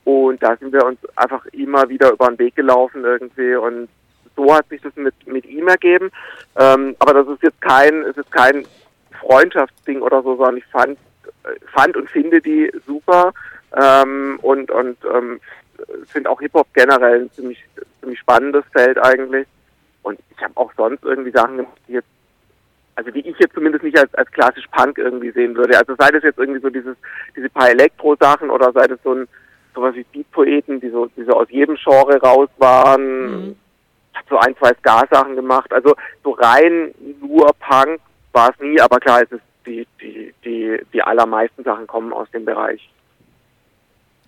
Und da sind wir uns einfach immer wieder über den Weg gelaufen irgendwie und so hat sich das mit, mit ihm ergeben. Ähm, aber das ist jetzt kein, es ist kein Freundschaftsding oder so, sondern ich fand, fand und finde die super ähm, und, und ähm, finde auch Hip-Hop generell ein ziemlich, ziemlich spannendes Feld eigentlich. Und ich habe auch sonst irgendwie Sachen gemacht, die jetzt also die ich jetzt zumindest nicht als, als klassisch Punk irgendwie sehen würde. Also sei das jetzt irgendwie so dieses, diese paar Elektro-Sachen oder sei das so ein sowas wie Beat-Poeten, die so, die so aus jedem Genre raus waren. Mhm. Habe so ein, zwei Ska-Sachen gemacht. Also so rein nur Punk war es nie, aber klar, es ist die, die, die, die allermeisten Sachen kommen aus dem Bereich.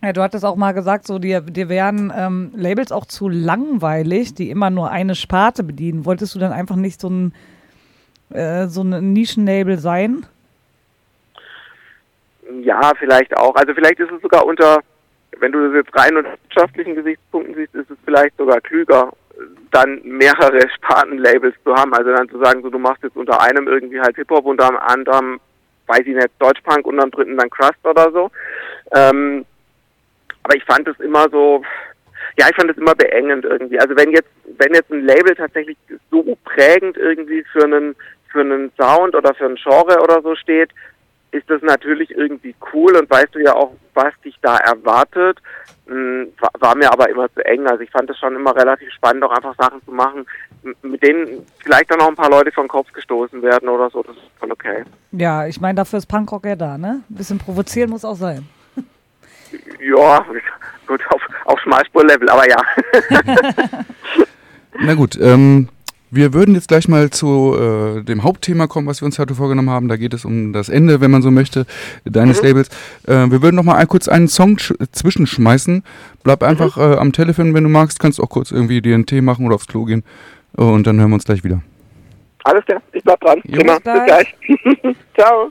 Ja, du hattest auch mal gesagt, so dir, dir wären ähm, Labels auch zu langweilig, die immer nur eine Sparte bedienen. Wolltest du dann einfach nicht so ein äh, so ein Nischenlabel sein? Ja, vielleicht auch. Also vielleicht ist es sogar unter wenn du das jetzt rein unter wirtschaftlichen Gesichtspunkten siehst, ist es vielleicht sogar klüger, dann mehrere Spartenlabels zu haben. Also dann zu sagen, so du machst jetzt unter einem irgendwie halt Hip-Hop, unter anderem, weiß ich nicht, Deutschpunk und am dritten dann Crust oder so. Ähm, aber ich fand es immer so, ja, ich fand es immer beengend irgendwie. Also wenn jetzt, wenn jetzt ein Label tatsächlich so prägend irgendwie für einen, für einen Sound oder für ein Genre oder so steht, ist das natürlich irgendwie cool und weißt du ja auch, was dich da erwartet. Hm, war mir aber immer zu eng. Also ich fand es schon immer relativ spannend, auch einfach Sachen zu machen, mit denen vielleicht dann auch ein paar Leute vom Kopf gestoßen werden oder so. Das ist voll okay. Ja, ich meine, dafür ist Punkrock ja da, ne? Ein bisschen provozieren muss auch sein. Ja, gut, auf, auf Schmalspurlevel, aber ja. Na gut, ähm, wir würden jetzt gleich mal zu äh, dem Hauptthema kommen, was wir uns heute vorgenommen haben. Da geht es um das Ende, wenn man so möchte, deines mhm. Labels. Äh, wir würden noch mal kurz einen Song zwischenschmeißen. Bleib einfach mhm. äh, am Telefon, wenn du magst. Kannst auch kurz irgendwie dir einen Tee machen oder aufs Klo gehen. Und dann hören wir uns gleich wieder. Alles klar, ich bleib dran. Jo. Bis gleich. Ciao.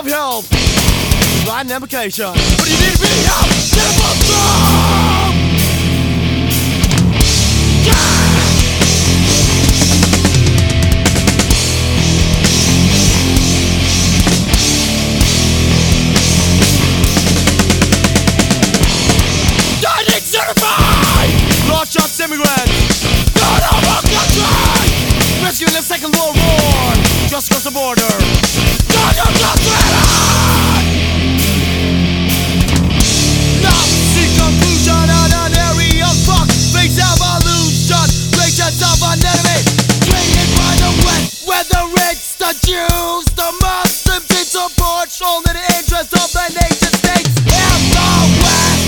of help. Write an application. But you need really help. Never from. Yeah! Just not. Rescuing the Second World War, just across the border. Not our country. By the wet Whether it's the Jews, the Muslims in support Only the interest of the nation states. In West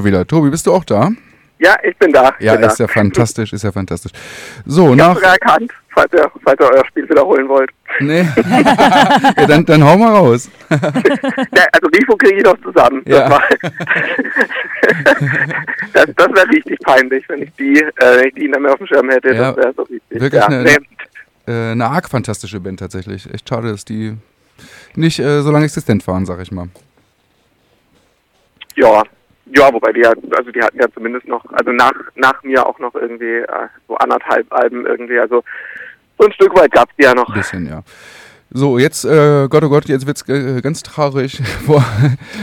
wir wieder. Tobi, bist du auch da? Ja, ich bin da. Ja, bin ist da. ja fantastisch, ist ja fantastisch. So, Ich nach. habe sogar erkannt, falls ihr, falls ihr euer Spiel wiederholen wollt. Nee. ja, dann, dann hau mal raus. Ja, also Rifo kriege ich noch zusammen. Ja. Das, das, das wäre richtig peinlich, wenn ich die, äh, wenn ich die nicht mehr auf dem Schirm hätte. Ja, das wäre so richtig. wirklich ja, eine- nee. Äh, eine arg fantastische Band tatsächlich. Echt schade, dass die nicht äh, so lange existent waren, sag ich mal. ja, ja, wobei die ja, also die hatten ja zumindest noch, also nach, nach mir auch noch irgendwie äh, so anderthalb Alben irgendwie, also so ein Stück weit gab's die ja noch. Ein bisschen, ja. So, jetzt, äh, Gott, oh Gott, jetzt wird's äh, ganz traurig. Vor,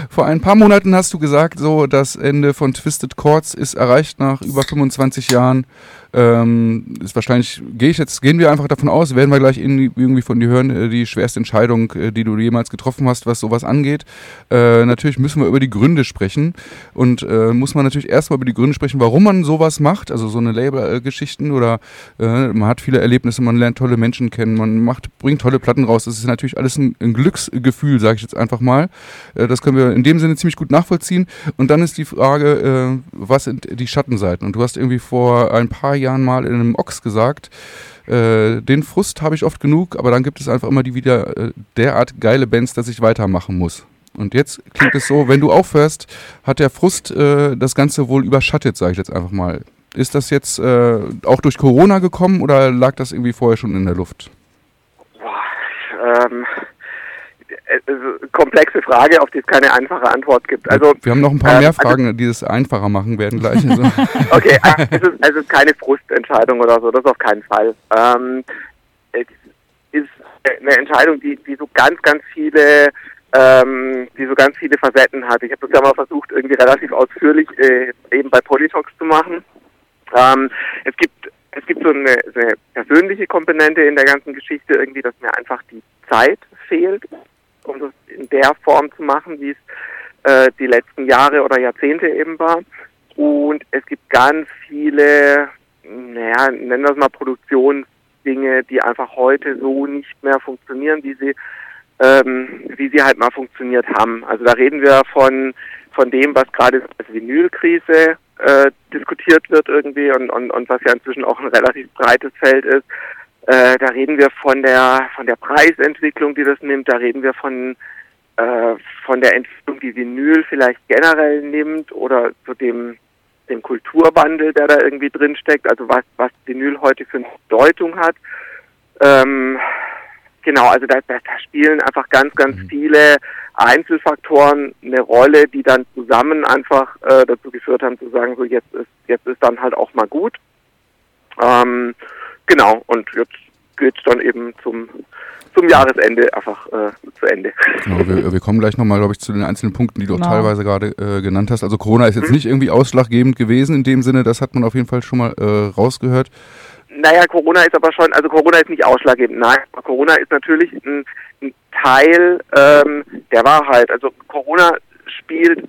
vor ein paar Monaten hast du gesagt, so, das Ende von Twisted Chords ist erreicht nach über 25 Jahren. Ähm, ist wahrscheinlich, gehe ich jetzt, gehen wir einfach davon aus, werden wir gleich in, irgendwie von dir hören, äh, die schwerste Entscheidung, äh, die du jemals getroffen hast, was sowas angeht. Äh, natürlich müssen wir über die Gründe sprechen und äh, muss man natürlich erstmal über die Gründe sprechen, warum man sowas macht, also so eine Label-Geschichten oder äh, man hat viele Erlebnisse, man lernt tolle Menschen kennen, man macht, bringt tolle Platten raus. Das ist natürlich alles ein, ein Glücksgefühl, sage ich jetzt einfach mal. Äh, das können wir in dem Sinne ziemlich gut nachvollziehen. Und dann ist die Frage, was sind die Schattenseiten? Und du hast irgendwie vor ein paar Jahren mal in einem Ochs gesagt, äh, den Frust habe ich oft genug, aber dann gibt es einfach immer die wieder äh, derart geile Bands, dass ich weitermachen muss. Und jetzt klingt es so, wenn du aufhörst, hat der Frust äh, das Ganze wohl überschattet, sage ich jetzt einfach mal. Ist das jetzt äh, auch durch Corona gekommen oder lag das irgendwie vorher schon in der Luft? Boah, ähm, komplexe Frage, auf die es keine einfache Antwort gibt. Also Wir haben noch ein paar ähm, mehr also- Fragen, die es einfacher machen werden gleich. Also, Okay, also es ist, es ist keine Frustentscheidung oder so, das auf keinen Fall. Ähm, es ist eine Entscheidung, die, die so ganz, ganz viele, ähm, die so ganz viele Facetten hat. Ich habe das ja mal versucht, irgendwie relativ ausführlich äh, eben bei Polytalks zu machen. Ähm, es gibt es gibt so eine, so eine persönliche Komponente in der ganzen Geschichte irgendwie, dass mir einfach die Zeit fehlt, um das in der Form zu machen, wie es äh, die letzten Jahre oder Jahrzehnte eben war. Und es gibt ganz viele, naja, nennen wir es mal Produktionsdinge, die einfach heute so nicht mehr funktionieren, wie sie, ähm, wie sie halt mal funktioniert haben. Also da reden wir von, von dem, was gerade als Vinylkrise äh, diskutiert wird irgendwie und, und, und was ja inzwischen auch ein relativ breites Feld ist. Äh, da reden wir von der von der Preisentwicklung, die das nimmt. Da reden wir von äh, von der Entwicklung, die Vinyl vielleicht generell nimmt oder zu dem dem Kulturwandel, der da irgendwie drin steckt. Also was was Vinyl heute für eine Bedeutung hat. Ähm, genau, also da, da, da spielen einfach ganz ganz viele Einzelfaktoren eine Rolle, die dann zusammen einfach äh, dazu geführt haben zu sagen, so jetzt ist jetzt ist dann halt auch mal gut. Ähm, genau, und jetzt geht's dann eben zum zum Jahresende einfach äh, zu Ende. genau, wir, wir kommen gleich nochmal, glaube ich, zu den einzelnen Punkten, die du auch Genau. teilweise gerade äh, genannt hast. Also Corona ist Mhm. jetzt nicht irgendwie ausschlaggebend gewesen in dem Sinne, das hat man auf jeden Fall schon mal äh, rausgehört. Naja, Corona ist aber schon, also Corona ist nicht ausschlaggebend. Nein, aber Corona ist natürlich ein, ein Teil ähm, der Wahrheit. Also Corona spielt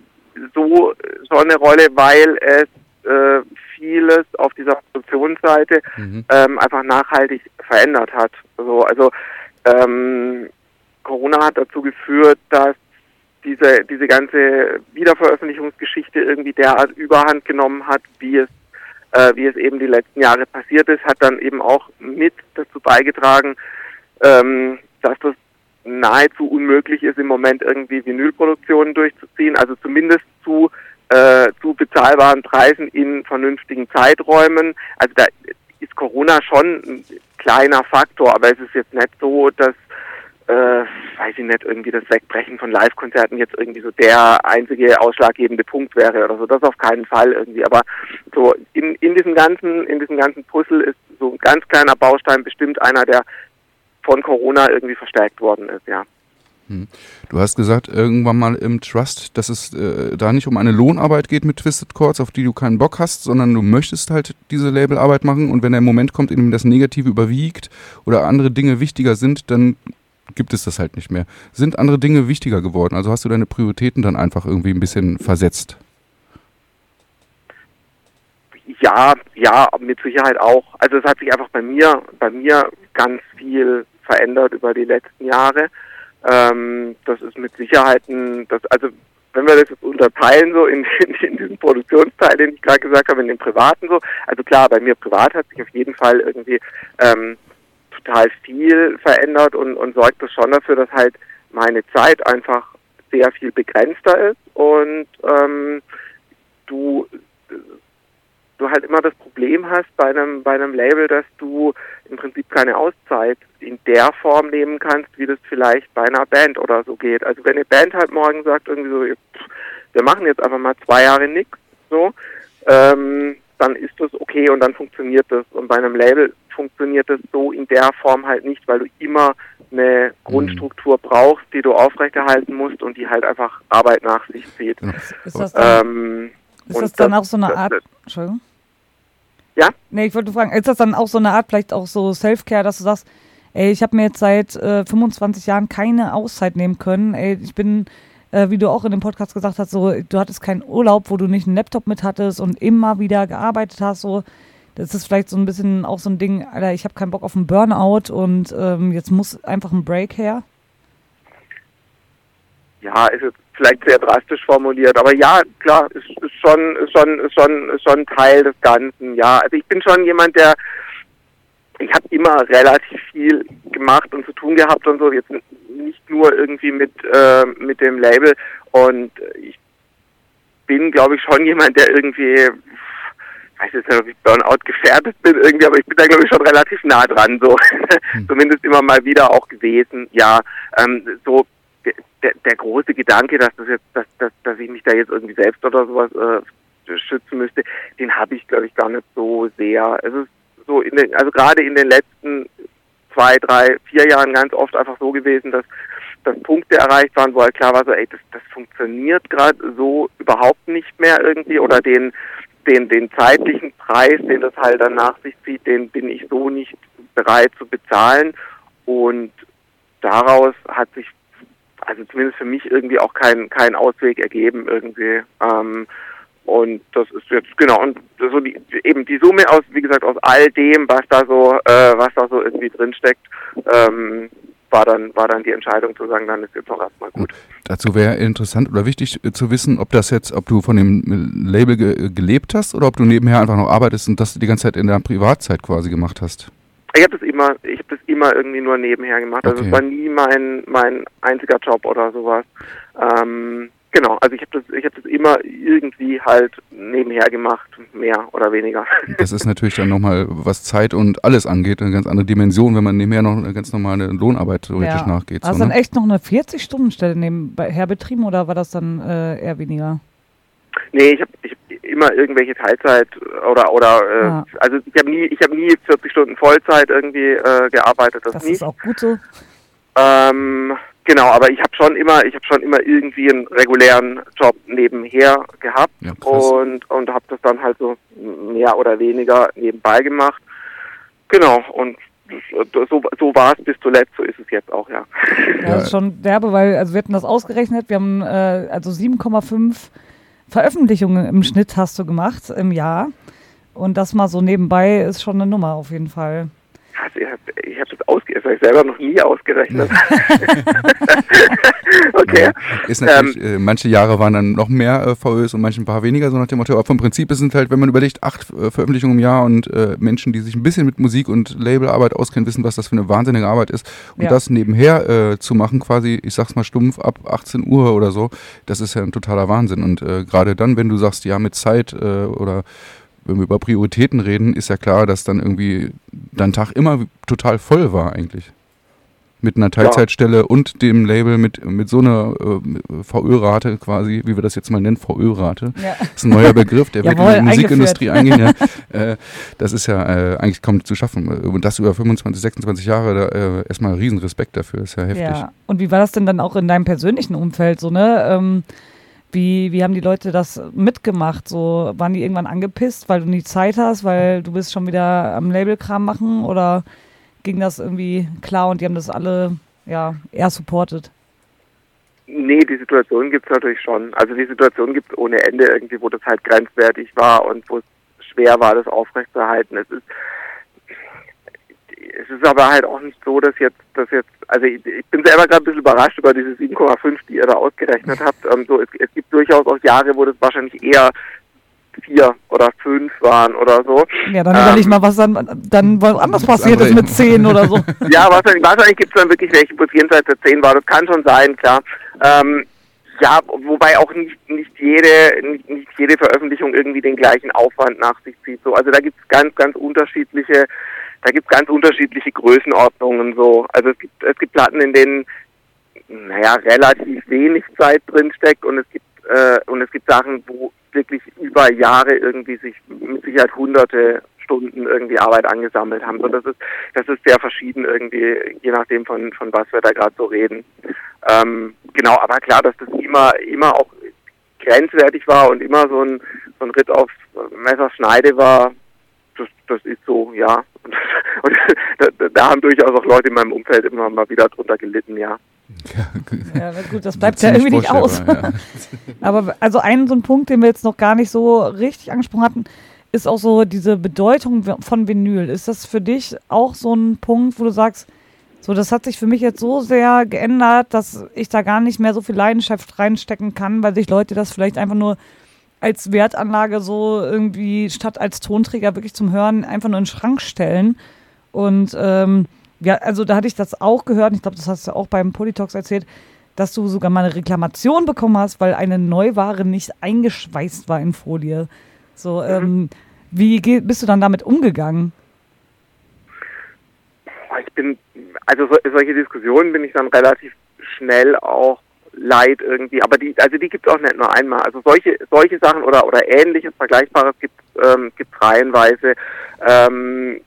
so, so eine Rolle, weil es äh, vieles auf dieser Produktionsseite Mhm. ähm, einfach nachhaltig verändert hat. So, also ähm, Corona hat dazu geführt, dass diese, diese ganze Wiederveröffentlichungsgeschichte irgendwie derart überhand genommen hat, wie es, äh, wie es eben die letzten Jahre passiert ist, hat dann eben auch mit dazu beigetragen, ähm, dass das nahezu unmöglich ist, im Moment irgendwie Vinylproduktionen durchzuziehen, also zumindest zu, äh, zu bezahlbaren Preisen in vernünftigen Zeiträumen. Also da ist Corona schon ein kleiner Faktor, aber es ist jetzt nicht so, dass äh, weiß ich nicht, irgendwie das Wegbrechen von Live-Konzerten jetzt irgendwie so der einzige ausschlaggebende Punkt wäre oder so. Das auf keinen Fall irgendwie. Aber so in, in diesem ganzen, in diesem ganzen Puzzle ist so ein ganz kleiner Baustein bestimmt einer, der von Corona irgendwie verstärkt worden ist, ja. Du hast gesagt irgendwann mal im Trust, dass es äh, da nicht um eine Lohnarbeit geht mit Twisted Chords, auf die du keinen Bock hast, sondern du möchtest halt diese Labelarbeit machen und wenn der Moment kommt, in dem das Negative überwiegt oder andere Dinge wichtiger sind, dann gibt es das halt nicht mehr. Sind andere Dinge wichtiger geworden? Also hast du deine Prioritäten dann einfach irgendwie ein bisschen versetzt? Ja, ja, mit Sicherheit auch. Also es hat sich einfach bei mir, bei mir ganz viel verändert über die letzten Jahre. Ähm, das ist mit Sicherheit ein, das, also wenn wir das jetzt unterteilen, so in, in, in diesen Produktionsteil, den ich gerade gesagt habe, in den privaten so, also klar, bei mir privat hat sich auf jeden Fall irgendwie ähm, total viel verändert und, und sorgt das schon dafür, dass halt meine Zeit einfach sehr viel begrenzter ist und ähm, du du halt immer das Problem hast bei einem bei einem Label, dass du im Prinzip keine Auszeit in der Form nehmen kannst, wie das vielleicht bei einer Band oder so geht. Also wenn eine Band halt morgen sagt irgendwie so, wir machen jetzt einfach mal zwei Jahre nichts, so, ähm, dann ist das okay und dann funktioniert das. Und bei einem Label funktioniert das so in der Form halt nicht, weil du immer eine Grundstruktur brauchst, die du aufrechterhalten musst und die halt einfach Arbeit nach sich zieht. Ist das dann, ähm, ist das dann auch so eine Art, Entschuldigung? Ja? Nee, ich wollte fragen, ist das dann auch so eine Art, vielleicht auch so Self-Care, dass du sagst, ey, ich habe mir jetzt seit äh, 25 Jahren keine Auszeit nehmen können, ey, ich bin, äh, wie du auch in dem Podcast gesagt hast, so, du hattest keinen Urlaub, wo du nicht einen Laptop mit hattest und immer wieder gearbeitet hast, so, das ist vielleicht so ein bisschen auch so ein Ding, Alter, ich habe keinen Bock auf einen Burnout und ähm, jetzt muss einfach ein Break her? Ja, ist jetzt vielleicht sehr drastisch formuliert, aber ja, klar, ist, ist schon, ist schon, ist schon, ist schon Teil des Ganzen. Ja, also ich bin schon jemand, der, ich habe immer relativ viel gemacht und zu tun gehabt und so. Jetzt nicht nur irgendwie mit äh, mit dem Label und ich bin, glaube ich, schon jemand, der irgendwie weiß jetzt nicht, ob ich Burnout gefährdet bin irgendwie, aber ich bin da glaube ich schon relativ nah dran, so hm. zumindest immer mal wieder auch gewesen. Ja, ähm, so der, der große Gedanke, dass das jetzt, dass, dass, dass ich mich da jetzt irgendwie selbst oder sowas äh, schützen müsste, den habe ich glaube ich gar nicht so sehr. Es ist so in den, also gerade in den letzten zwei, drei, vier Jahren ganz oft einfach so gewesen, dass dass Punkte erreicht waren, wo halt klar war, so, ey, das, das funktioniert gerade so überhaupt nicht mehr irgendwie oder den den, den zeitlichen Preis, den das halt dann nach sich zieht, den bin ich so nicht bereit zu bezahlen. Und daraus hat sich also zumindest für mich irgendwie auch kein, kein Ausweg ergeben irgendwie. Ähm, und das ist jetzt genau und so die eben die Summe aus wie gesagt aus all dem was da so äh, was da so irgendwie drinsteckt ähm, war dann, war dann die Entscheidung zu sagen, dann ist jetzt auch erstmal gut. Dazu wäre interessant oder wichtig äh, zu wissen, ob das jetzt, ob du von dem Label ge gelebt hast oder ob du nebenher einfach noch arbeitest und das die ganze Zeit in der Privatzeit quasi gemacht hast. Ich habe das immer, ich habe das immer irgendwie nur nebenher gemacht. Also es war nie mein mein einziger Job oder sowas. Ähm, Genau, also ich habe das, ich habe das immer irgendwie halt nebenher gemacht, mehr oder weniger. Das ist natürlich dann nochmal, was Zeit und alles angeht, eine ganz andere Dimension, wenn man nebenher noch eine ganz normale Lohnarbeit theoretisch ja. nachgeht. Hast so, du dann ne? echt noch eine 40-Stunden-Stelle nebenher betrieben oder war das dann äh, eher weniger? Nee, ich habe ich hab immer irgendwelche Teilzeit oder oder äh, ja. also ich habe nie ich habe nie 40 Stunden Vollzeit irgendwie äh, gearbeitet. Das, das nie. ist auch gut so. Ähm, Genau, aber ich habe schon immer, ich habe schon immer irgendwie einen regulären Job nebenher gehabt ja, und und habe das dann halt so mehr oder weniger nebenbei gemacht. Genau und so, so war es bis zuletzt, so ist es jetzt auch, ja. Ja, das ist schon derbe, weil, also wir hatten das ausgerechnet, wir haben äh, also 7,5 Veröffentlichungen im Schnitt hast du gemacht im Jahr. Und das mal so nebenbei ist schon eine Nummer auf jeden Fall. Also, ich habe das ausgerechnet, das habe ich selber noch nie ausgerechnet. okay. Ist natürlich, ähm, äh, manche Jahre waren dann noch mehr äh, VÖs und manche ein paar weniger, so nach dem Motto. Aber vom Prinzip ist es halt, wenn man überlegt, acht äh, Veröffentlichungen im Jahr und äh, Menschen, die sich ein bisschen mit Musik und Labelarbeit auskennen, wissen, was das für eine wahnsinnige Arbeit ist. Und ja. das nebenher äh, zu machen, quasi, ich sag's mal stumpf, ab 18 Uhr oder so, das ist ja ein totaler Wahnsinn. Und äh, gerade dann, wenn du sagst, ja, mit Zeit oder wenn wir über Prioritäten reden, ist ja klar, dass dann irgendwie dein Tag immer total voll war eigentlich. Mit einer Teilzeitstelle ja. und dem Label mit, mit so einer äh, VÖ-Rate quasi, wie wir das jetzt mal nennen, VÖ-Rate. Ja. Das ist ein neuer Begriff, der wird in die Musikindustrie eingehen. Ja. Äh, das ist ja äh, eigentlich kaum zu schaffen. Und das über 25, 26 Jahre, da, äh, erstmal Riesenrespekt dafür, ist ja heftig. Ja. Und wie war das denn dann auch in deinem persönlichen Umfeld so, ne? Ähm, wie, wie haben die Leute das mitgemacht? So, waren die irgendwann angepisst, weil du nie Zeit hast, weil du bist schon wieder am Labelkram machen oder ging das irgendwie klar und die haben das alle ja eher supportet? Nee, die Situation gibt es natürlich schon. Also die Situation gibt es ohne Ende irgendwie, wo das halt grenzwertig war und wo es schwer war, das aufrechtzuerhalten. Es ist es ist aber halt auch nicht so, dass jetzt, dass jetzt, also ich, ich bin selber gerade ein bisschen überrascht über diese 7,5, die ihr da ausgerechnet habt. Ähm, so, es, es gibt durchaus auch Jahre, wo das wahrscheinlich eher vier oder fünf waren oder so. Ja, dann überleg Ähm, mal, was dann, dann was anders passiert ist mit zehn oder so. ja, wahrscheinlich, wahrscheinlich gibt es dann wirklich welche, wo es jenseits der 10 war. Das kann schon sein, klar. Ähm, ja, wobei auch nicht, nicht jede nicht, nicht jede Veröffentlichung irgendwie den gleichen Aufwand nach sich zieht. So, also da gibt es ganz, ganz unterschiedliche, da gibt es ganz unterschiedliche Größenordnungen so. Also es gibt es gibt Platten, in denen naja, relativ wenig Zeit drin steckt und es gibt äh, und es gibt Sachen, wo wirklich über Jahre irgendwie sich mit Sicherheit hunderte Stunden irgendwie Arbeit angesammelt haben. So, das ist das ist sehr verschieden irgendwie, je nachdem von von was wir da gerade so reden. Ähm, genau, aber klar, dass das immer immer auch grenzwertig war und immer so ein so ein Ritt auf Messerschneide war, das, das ist so, ja. Und, und da, da haben durchaus auch Leute in meinem Umfeld immer mal wieder drunter gelitten, ja. Ja, gut, das bleibt ja irgendwie nicht aus. ja. Aber also ein so ein Punkt, den wir jetzt noch gar nicht so richtig angesprochen hatten, ist auch so diese Bedeutung von Vinyl. Ist das für dich auch so ein Punkt, wo du sagst, so das hat sich für mich jetzt so sehr geändert, dass ich da gar nicht mehr so viel Leidenschaft reinstecken kann, weil sich Leute das vielleicht einfach nur als Wertanlage so irgendwie statt als Tonträger wirklich zum Hören einfach nur in den Schrank stellen. Und ähm, ja, also da hatte ich das auch gehört, ich glaube, das hast du auch beim Polytalks erzählt, dass du sogar mal eine Reklamation bekommen hast, weil eine Neuware nicht eingeschweißt war in Folie. So, ähm, wie bist du dann damit umgegangen? Ich bin, also so, solche Diskussionen bin ich dann relativ schnell auch leid irgendwie, aber die, also die gibt es auch nicht nur einmal. Also solche, solche Sachen oder oder ähnliches, Vergleichbares gibt ähm, gibt's reihenweise. Ähm,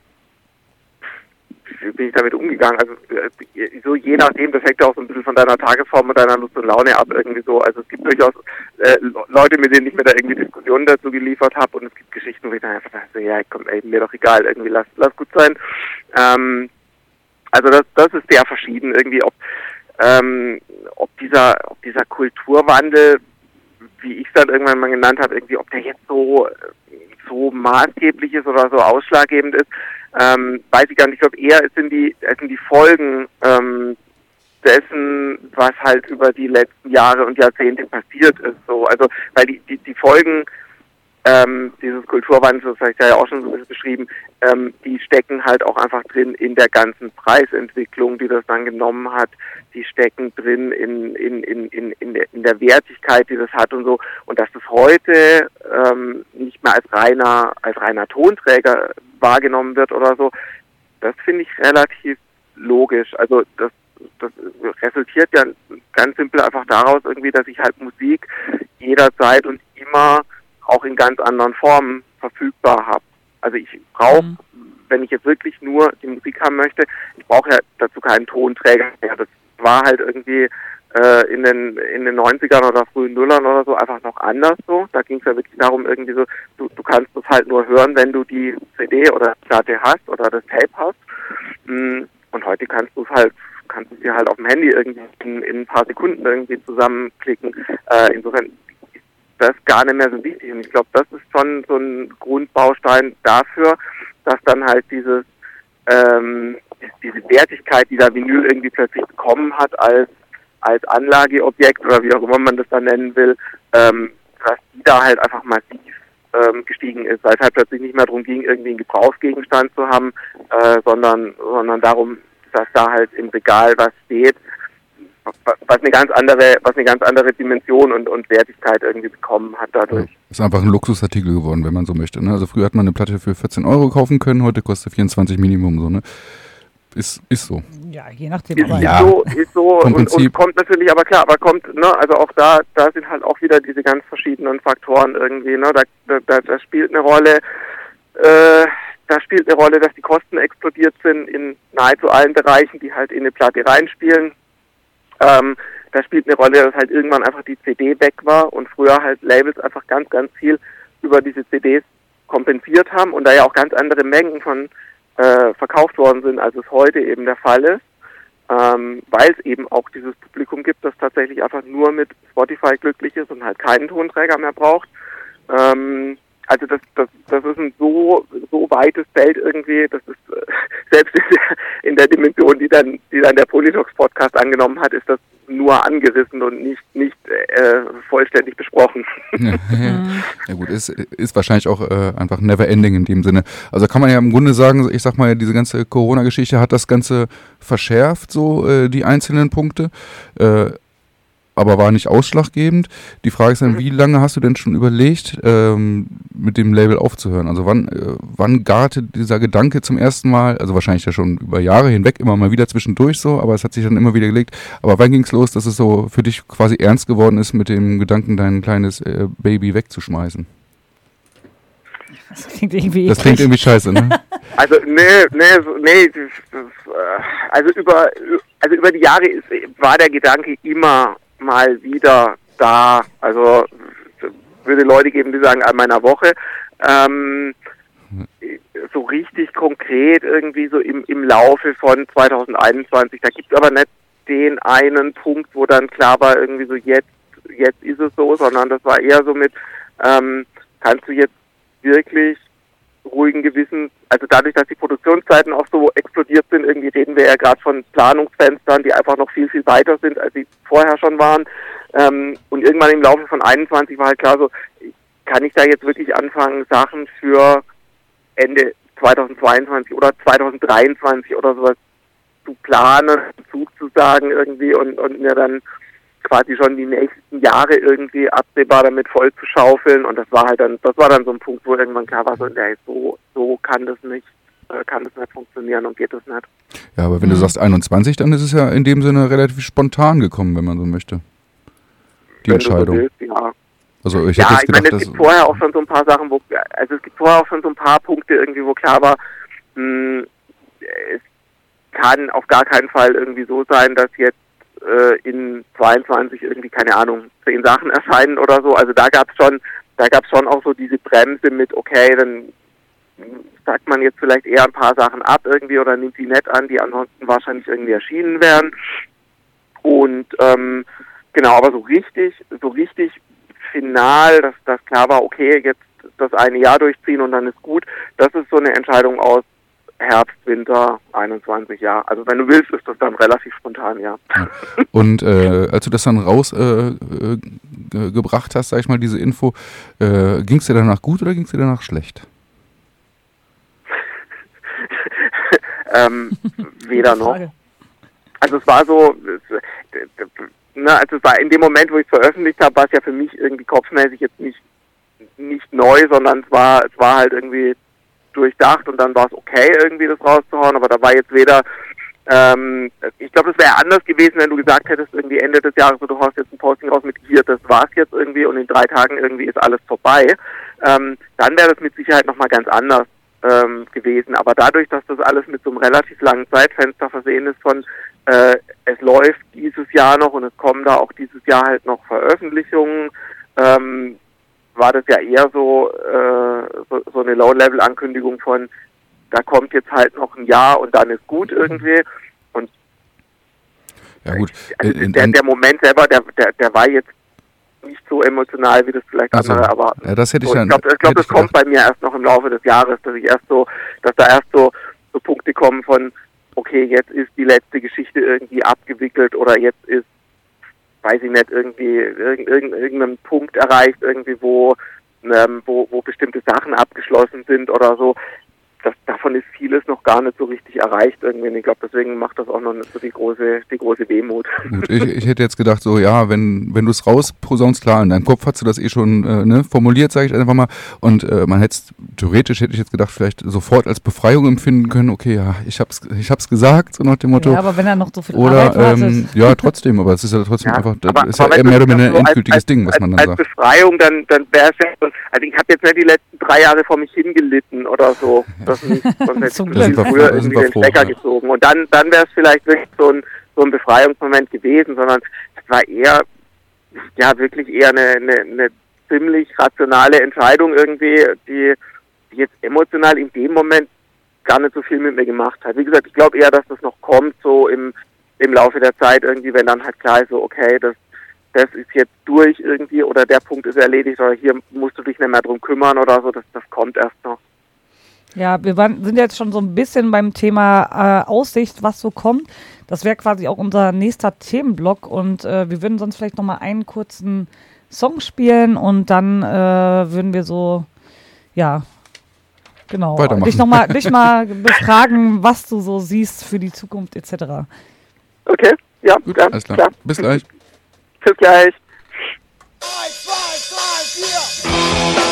wie bin ich damit umgegangen? Also äh, so je nachdem, das hängt ja auch so ein bisschen von deiner Tagesform und deiner Lust und Laune ab irgendwie so. Also es gibt durchaus äh, Le- Leute, mit denen ich mir da irgendwie Diskussionen dazu geliefert habe und es gibt Geschichten, wo ich dann einfach dachte, ja komm, ey, mir doch egal, irgendwie lass, lass gut sein. Ähm, also das, das ist sehr verschieden irgendwie, ob ähm, ob dieser ob dieser Kulturwandel, wie ich es dann irgendwann mal genannt habe, irgendwie, ob der jetzt so so maßgeblich ist oder so ausschlaggebend ist, ähm, weiß ich gar nicht. Ich glaube eher es sind die es sind die Folgen ähm, dessen, was halt über die letzten Jahre und Jahrzehnte passiert ist. So, also weil die die, die Folgen ähm, dieses Kulturwandels, das habe ich ja auch schon so ein bisschen beschrieben, ähm, die stecken halt auch einfach drin in der ganzen Preisentwicklung, die das dann genommen hat. Die stecken drin in, in, in, in, in, der, in der Wertigkeit, die das hat und so. Und dass das heute ähm, nicht mehr als reiner, als reiner Tonträger wahrgenommen wird oder so, das finde ich relativ logisch. Also das, das resultiert ja ganz simpel einfach daraus irgendwie, dass ich halt Musik jederzeit und immer auch in ganz anderen Formen verfügbar habe. Also ich brauche, Mhm. wenn ich jetzt wirklich nur die Musik haben möchte, ich brauche ja dazu keinen Tonträger mehr. Das war halt irgendwie äh, in den in den 90ern oder frühen Nullern oder so einfach noch anders so. Da ging es ja wirklich darum, irgendwie so, du, du kannst es halt nur hören, wenn du die CD oder Platte hast oder das Tape hast. Mm, Und heute kannst du es halt kannst du es dir halt auf dem Handy irgendwie in, in ein paar Sekunden irgendwie zusammenklicken. Äh, insofern das gar nicht mehr so wichtig. Und ich glaube, das ist schon so ein Grundbaustein dafür, dass dann halt dieses ähm, diese Wertigkeit, die da Vinyl irgendwie plötzlich bekommen hat als als Anlageobjekt oder wie auch immer man das dann nennen will, ähm, dass die da halt einfach massiv ähm, gestiegen ist, weil es halt plötzlich nicht mehr darum ging, irgendwie einen Gebrauchsgegenstand zu haben, äh, sondern sondern darum, dass da halt im Regal was steht, was eine ganz andere, was eine ganz andere Dimension und, und Wertigkeit irgendwie bekommen hat dadurch. Ist einfach ein Luxusartikel geworden, wenn man so möchte. Ne? Also früher hat man eine Platte für 14 Euro kaufen können, heute kostet 24 Minimum so, ne? Ist, ist so. Ja, je nachdem. Ist aber Ja. so, ist so und, und kommt natürlich, aber klar, aber kommt, ne, also auch da, da sind halt auch wieder diese ganz verschiedenen Faktoren irgendwie, ne, da, da, da, da spielt eine Rolle, äh, da spielt eine Rolle, dass die Kosten explodiert sind in nahezu allen Bereichen, die halt in eine Platte reinspielen. Ähm, da spielt eine Rolle, dass halt irgendwann einfach die CD weg war und früher halt Labels einfach ganz, ganz viel über diese CDs kompensiert haben und da ja auch ganz andere Mengen von äh, verkauft worden sind, als es heute eben der Fall ist, ähm, weil es eben auch dieses Publikum gibt, das tatsächlich einfach nur mit Spotify glücklich ist und halt keinen Tonträger mehr braucht. Ähm, also das, das, das ist ein so, so weites Feld irgendwie, das ist äh, selbst in der, in der Dimension, die dann, die dann der Politox Podcast angenommen hat, ist das nur angerissen und nicht, nicht äh, vollständig besprochen. Ja, ja. ja, gut, ist, ist wahrscheinlich auch äh, einfach never ending in dem Sinne. Also kann man ja im Grunde sagen, ich sag mal, diese ganze Corona-Geschichte hat das Ganze verschärft, so äh, die einzelnen Punkte. Aber war nicht ausschlaggebend. Die Frage ist dann, wie lange hast du denn schon überlegt, ähm, mit dem Label aufzuhören? Also wann, äh, wann garte dieser Gedanke zum ersten Mal, also wahrscheinlich ja schon über Jahre hinweg, immer mal wieder zwischendurch so, aber es hat sich dann immer wieder gelegt. Aber wann ging es los, dass es so für dich quasi ernst geworden ist, mit dem Gedanken, dein kleines äh, Baby wegzuschmeißen? Das klingt irgendwie, das klingt irgendwie scheiße, ne? Also, nee, nee, nee, das, äh, also über, also über die Jahre ist, war der Gedanke immer mal wieder da. Also würde Leute geben, die sagen, an meiner Woche. Ähm, so richtig konkret irgendwie so im, im Laufe von 2021. Da gibt es aber nicht den einen Punkt, wo dann klar war, irgendwie so jetzt, jetzt ist es so, sondern das war eher so mit, ähm, kannst du jetzt wirklich ruhigen Gewissen, also dadurch, dass die Produktionszeiten auch so explodiert sind, irgendwie reden wir ja gerade von Planungsfenstern, die einfach noch viel, viel weiter sind, als sie vorher schon waren. Ähm, und irgendwann im Laufe von 21 war halt klar so, kann ich da jetzt wirklich anfangen, Sachen für Ende 2022 oder 2023 oder sowas zu planen, zuzusagen irgendwie und, und mir dann quasi schon die nächsten Jahre irgendwie absehbar damit voll zu schaufeln und das war halt dann, das war dann so ein Punkt, wo irgendwann klar war, so, nee, so, so kann das nicht, äh, kann das nicht funktionieren und geht das nicht. Ja, aber wenn mhm. du sagst 21, dann ist es ja in dem Sinne relativ spontan gekommen, wenn man so möchte. Die wenn Entscheidung. So willst, ja. Also ich ja, hätte ich meine, es gibt vorher auch schon so ein paar Sachen, wo, also es gibt vorher auch schon so ein paar Punkte irgendwie, wo klar war, mh, hm, es kann auf gar keinen Fall irgendwie so sein, dass jetzt äh, in 22 irgendwie, keine Ahnung, zehn Sachen erscheinen oder so. Also da gab es schon, da gab es schon auch so diese Bremse mit, okay, dann sagt man jetzt vielleicht eher ein paar Sachen ab irgendwie oder nimmt die nett an, die ansonsten wahrscheinlich irgendwie erschienen wären. Und ähm, genau, aber so richtig, so richtig final, dass das klar war, okay, jetzt das eine Jahr durchziehen und dann ist gut, das ist so eine Entscheidung aus Herbst, Winter 21, ja. Also wenn du willst, ist das dann relativ spontan, ja. Und äh, als du das dann rausgebracht äh, hast, sag ich mal, diese Info, äh, ging es dir danach gut oder ging es dir danach schlecht? ähm, weder noch. Also es war so, ne, also es war in dem Moment, wo ich es veröffentlicht habe, war es ja für mich irgendwie kopfmäßig jetzt nicht nicht neu, sondern es war es war halt irgendwie durchdacht und dann war es okay, irgendwie das rauszuhauen, aber da war jetzt weder ähm, ich glaube, es wäre anders gewesen, wenn du gesagt hättest, irgendwie Ende des Jahres, so, du hast jetzt ein Posting raus mit hier, das war's jetzt irgendwie und in drei Tagen irgendwie ist alles vorbei. Ähm, dann wäre das mit Sicherheit nochmal ganz anders ähm, gewesen. Aber dadurch, dass das alles mit so einem relativ langen Zeitfenster versehen ist von äh, es läuft dieses Jahr noch und es kommen da auch dieses Jahr halt noch Veröffentlichungen, ähm, war das ja eher so, äh, so, so eine Low-Level-Ankündigung von, da kommt jetzt halt noch ein Jahr und dann ist gut irgendwie. Und ja gut. Also der, der Moment selber, der, der, der war jetzt nicht so emotional wie das vielleicht also, andere, aber ja, das hätte ich, so, ich glaube, glaub, das kommt bei mir erst noch im Laufe des Jahres, dass ich erst so, dass da erst so, so Punkte kommen von, okay, jetzt ist die letzte Geschichte irgendwie abgewickelt oder jetzt ist weiß ich nicht, irgendwie irgend, irgendeinen Punkt erreicht, irgendwie, wo, ähm, wo, wo bestimmte Sachen abgeschlossen sind oder so das, davon ist vieles noch gar nicht so richtig erreicht irgendwie. Und ich glaube, deswegen macht das auch noch nicht so die große, die große Wehmut. Gut, ich, ich hätte jetzt gedacht, so ja, wenn, wenn du es rausposaunst, klar, in deinem Kopf hast du das eh schon äh, ne, formuliert, sage ich einfach mal. Und äh, man hätte theoretisch hätte ich jetzt gedacht, vielleicht sofort als Befreiung empfinden können, okay, ja, ich hab's, ich hab's gesagt, so nach dem Motto. Ja, aber wenn er noch so viel oder, Arbeit ähm, Ja, trotzdem, aber es ist ja trotzdem ja, einfach, das aber, ist ja eher mehr oder weniger ein endgültiges als, Ding, was man dann als sagt. Als Befreiung, dann, dann wäre es ja, also ich habe jetzt nicht die letzten drei Jahre vor mich hingelitten oder so. Das nicht, sonst hätte ich früher irgendwie den Stecker ja. gezogen. Und dann, dann wäre es vielleicht wirklich so ein, so ein Befreiungsmoment gewesen, sondern es war eher, ja, wirklich eher eine, eine, eine ziemlich rationale Entscheidung irgendwie, die, die jetzt emotional in dem Moment gar nicht so viel mit mir gemacht hat. Wie gesagt, ich glaube eher, dass das noch kommt, so im, im Laufe der Zeit irgendwie, wenn dann halt klar ist, so, okay, das, das ist jetzt durch irgendwie oder der Punkt ist erledigt oder hier musst du dich nicht mehr drum kümmern oder so, das, das kommt erst noch. Ja, wir waren, sind jetzt schon so ein bisschen beim Thema äh, Aussicht, was so kommt. Das wäre quasi auch unser nächster Themenblock und äh, wir würden sonst vielleicht nochmal einen kurzen Song spielen und dann äh, würden wir so, ja, genau, dich nochmal dich mal befragen, was du so siehst für die Zukunft etc. Okay, ja, Gut, klar. alles klar. klar. Bis gleich. Bis gleich. 3, 2, 3, 4.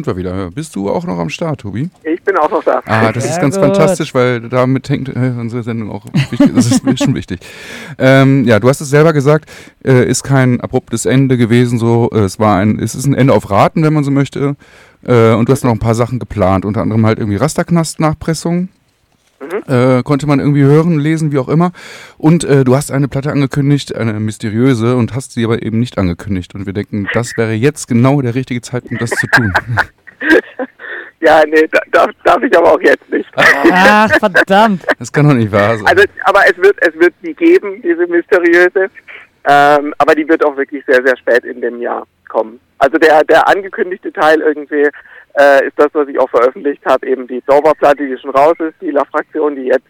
sind wir wieder. Bist du auch noch am Start, Tobi? Ich bin auch noch da. Ah, das ist Sehr ganz gut. fantastisch, weil damit hängt äh, unsere Sendung auch wichtig. Das ist mir schon wichtig. Ähm, ja, du hast es selber gesagt, äh, ist kein abruptes Ende gewesen. So, äh, es war ein, es ist ein Ende auf Raten, wenn man so möchte. Äh, und du hast noch ein paar Sachen geplant, unter anderem halt irgendwie Rasterknast-Nachpressung. Äh, konnte man irgendwie hören, lesen, wie auch immer. Und äh, du hast eine Platte angekündigt, eine mysteriöse, und hast sie aber eben nicht angekündigt. Und wir denken, das wäre jetzt genau der richtige Zeitpunkt, das zu tun. Ja, nee, da, darf, darf ich aber auch jetzt nicht. Ach, verdammt. Das kann doch nicht wahr sein. Also, aber es wird, es wird die geben, diese mysteriöse. Ähm, aber die wird auch wirklich sehr, sehr spät in dem Jahr kommen. Also der, der angekündigte Teil irgendwie äh, ist das, was ich auch veröffentlicht habe, eben die Zauberplatte, die schon raus ist, die La-Fraktion, die jetzt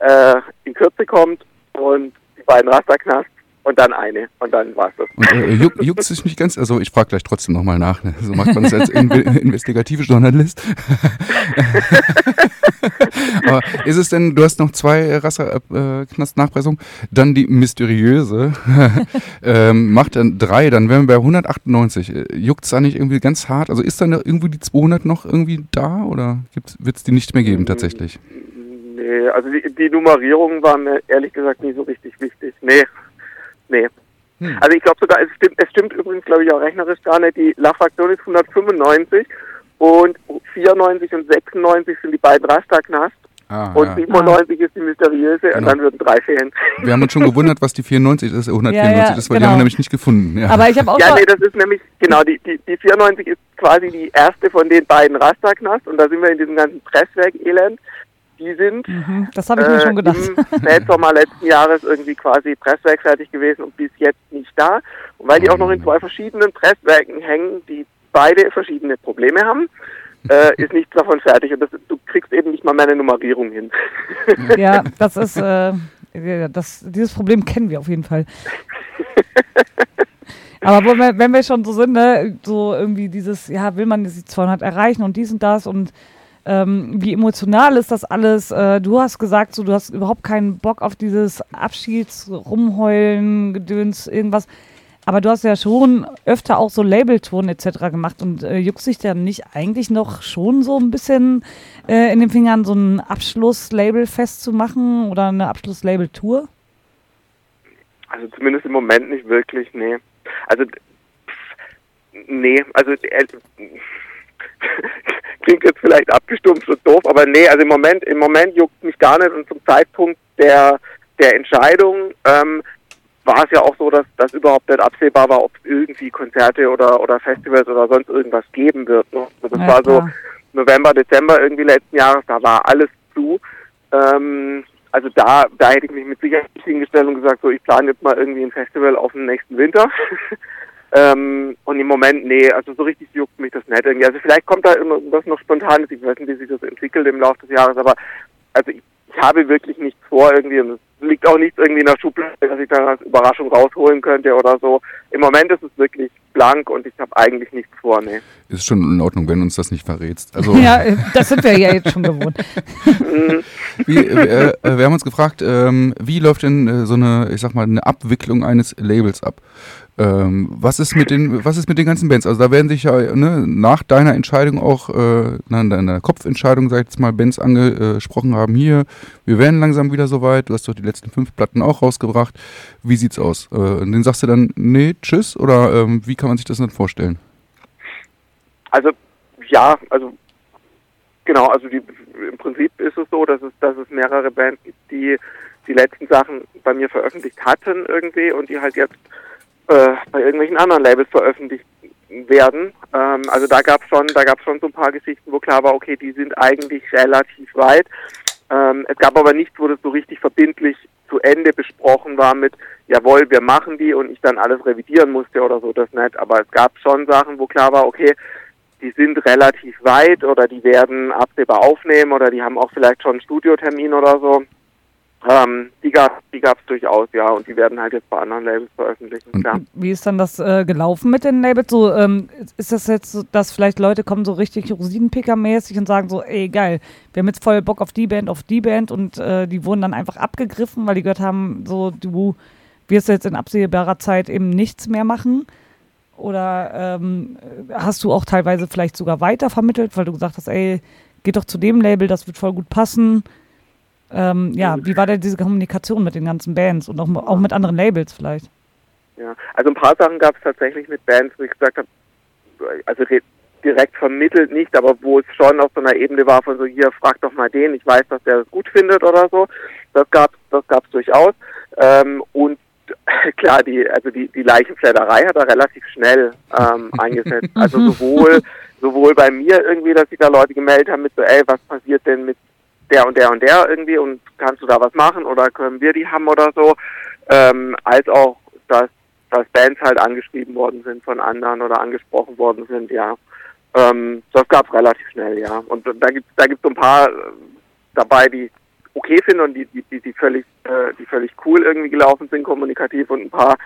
äh, in Kürze kommt. Und die beiden Rasterknast und dann eine und dann war's das. Und äh, juck, juckt es nicht ganz, also ich frage gleich trotzdem nochmal nach, ne? so macht man das als in investigative Journalist. Aber ist es denn, du hast noch zwei Rasserknast-Nachpressungen, dann die mysteriöse, ähm, macht dann drei, dann wären wir bei 198. Äh, Juckt es da nicht irgendwie ganz hart? Also ist dann da irgendwie die 200 noch irgendwie da oder wird es die nicht mehr geben tatsächlich? Nee, also die, die Nummerierung war mir ehrlich gesagt nicht so richtig wichtig. Nee, nee. Also ich glaube sogar, es stimmt, es stimmt übrigens, glaube ich, auch rechnerisch gar nicht. Die La-Fraktion ist 195 und 94 und 96 sind die beiden Rasterknast Ah, und ja. 97 ist die mysteriöse genau. und dann würden drei fehlen. Wir haben uns schon gewundert, was die 94 ist, 194 ja, ja, ist, weil genau. die haben wir nämlich nicht gefunden. Ja. Aber ich habe auch Ja, nee, das ist nämlich, genau, die, die, die 94 ist quasi die erste von den beiden Rasterknast und da sind wir in diesem ganzen Presswerk-Elend. Die sind mhm, das habe ich mir äh, schon gedacht. im Spätsommer letzten Jahres irgendwie quasi presswerkfertig gewesen und bis jetzt nicht da. Und weil die auch noch in zwei verschiedenen Presswerken hängen, die beide verschiedene Probleme haben, äh, ist nichts davon fertig und das, du kriegst eben nicht mal mehr eine Nummerierung hin. Ja, das ist, äh, das, dieses Problem kennen wir auf jeden Fall. Aber wenn wir schon so sind, ne, so irgendwie dieses, ja, will man die 200 erreichen und dies und das und ähm, wie emotional ist das alles? Äh, du hast gesagt, so, du hast überhaupt keinen Bock auf dieses Abschieds-Rumheulen, Gedöns, irgendwas. Aber du hast ja schon öfter auch so Labelton etc. gemacht und äh, juckst dich dann nicht eigentlich noch schon so ein bisschen äh, in den Fingern, so ein Abschlusslabel festzumachen oder eine Abschlusslabel-Tour? Also zumindest im Moment nicht wirklich, nee. Also nee, also äh, klingt jetzt vielleicht abgestumpft und doof, aber nee, also im Moment, im Moment juckt mich gar nicht und zum Zeitpunkt der der Entscheidung ähm, war es ja auch so, dass das überhaupt nicht absehbar war, ob es irgendwie Konzerte oder, oder Festivals oder sonst irgendwas geben wird. Ne? Also das ja, war so November, Dezember irgendwie letzten Jahres, da war alles zu. Ähm, also da, da hätte ich mich mit Sicherheit hingestellt und gesagt, so ich plane jetzt mal irgendwie ein Festival auf den nächsten Winter. ähm, und im Moment, nee, also so richtig juckt mich das nicht irgendwie. Also vielleicht kommt da irgendwas noch Spontanes, ich weiß nicht, wie sich das entwickelt im Laufe des Jahres, aber also ich, ich habe wirklich nichts vor irgendwie und es liegt auch nichts irgendwie in der Schublade, dass ich dann als Überraschung rausholen könnte oder so. Im Moment ist es wirklich blank und ich habe eigentlich nichts vor, nee. Ist schon in Ordnung, wenn uns das nicht verrätst. Also ja, das sind wir ja jetzt schon gewohnt. wie, äh, wir haben uns gefragt, ähm, wie läuft denn äh, so eine, ich sag mal, eine Abwicklung eines Labels ab? Ähm, was ist mit den, was ist mit den ganzen Bands? Also da werden sich ja ne, nach deiner Entscheidung auch, äh, deiner Kopfentscheidung, sag ich jetzt mal, Bands angesprochen haben, hier, wir werden langsam wieder soweit, du hast doch die letzten fünf Platten auch rausgebracht. Wie sieht's aus? Äh, und den sagst du dann, nee, tschüss, oder ähm, wie kann man sich das dann vorstellen? Also, ja, also genau, also die, im Prinzip ist es so, dass es, dass es mehrere Bands gibt, die die letzten Sachen bei mir veröffentlicht hatten irgendwie und die halt jetzt äh, bei irgendwelchen anderen Labels veröffentlicht werden. Ähm, also da gab es schon, da gab schon so ein paar Geschichten, wo klar war, okay, die sind eigentlich relativ weit. Ähm, es gab aber nichts, wo das so richtig verbindlich zu Ende besprochen war mit, jawohl, wir machen die und ich dann alles revidieren musste oder so, das nicht. Aber es gab schon Sachen, wo klar war, okay, die sind relativ weit oder die werden absehbar aufnehmen oder die haben auch vielleicht schon einen Studiotermin oder so. Ähm, die gab die gab's durchaus, ja, und die werden halt jetzt bei anderen Labels veröffentlichen, klar. Wie ist dann das äh, gelaufen mit den Labels? So, ähm, ist das jetzt so, dass vielleicht Leute kommen so richtig Rosinenpicker-mäßig und sagen so, ey, geil, wir haben jetzt voll Bock auf die Band, auf die Band und äh, die wurden dann einfach abgegriffen, weil die gehört haben, so, du wirst jetzt in absehbarer Zeit eben nichts mehr machen? Oder ähm, hast du auch teilweise vielleicht sogar weitervermittelt, weil du gesagt hast, ey, geh doch zu dem Label, das wird voll gut passen? Ähm, ja, wie war denn diese Kommunikation mit den ganzen Bands und auch, auch mit anderen Labels vielleicht? Ja, also ein paar Sachen gab es tatsächlich mit Bands, wo ich gesagt habe, also direkt vermittelt nicht, aber wo es schon auf so einer Ebene war von so, hier, frag doch mal den, ich weiß, dass der es gut findet oder so. Das gab das gab's durchaus. Ähm, und klar, die, also die, die Leichenfledderei hat er relativ schnell ähm, eingesetzt. Also sowohl, sowohl bei mir irgendwie, dass sich da Leute gemeldet haben mit so, ey, was passiert denn mit der und der und der irgendwie und kannst du da was machen oder können wir die haben oder so, ähm, als auch, dass, dass Bands halt angeschrieben worden sind von anderen oder angesprochen worden sind, ja. Ähm, das gab's relativ schnell, ja. Und da gibt's da gibt's so ein paar dabei, die okay finden und die, die, die, die völlig, äh, die völlig cool irgendwie gelaufen sind, kommunikativ und ein paar,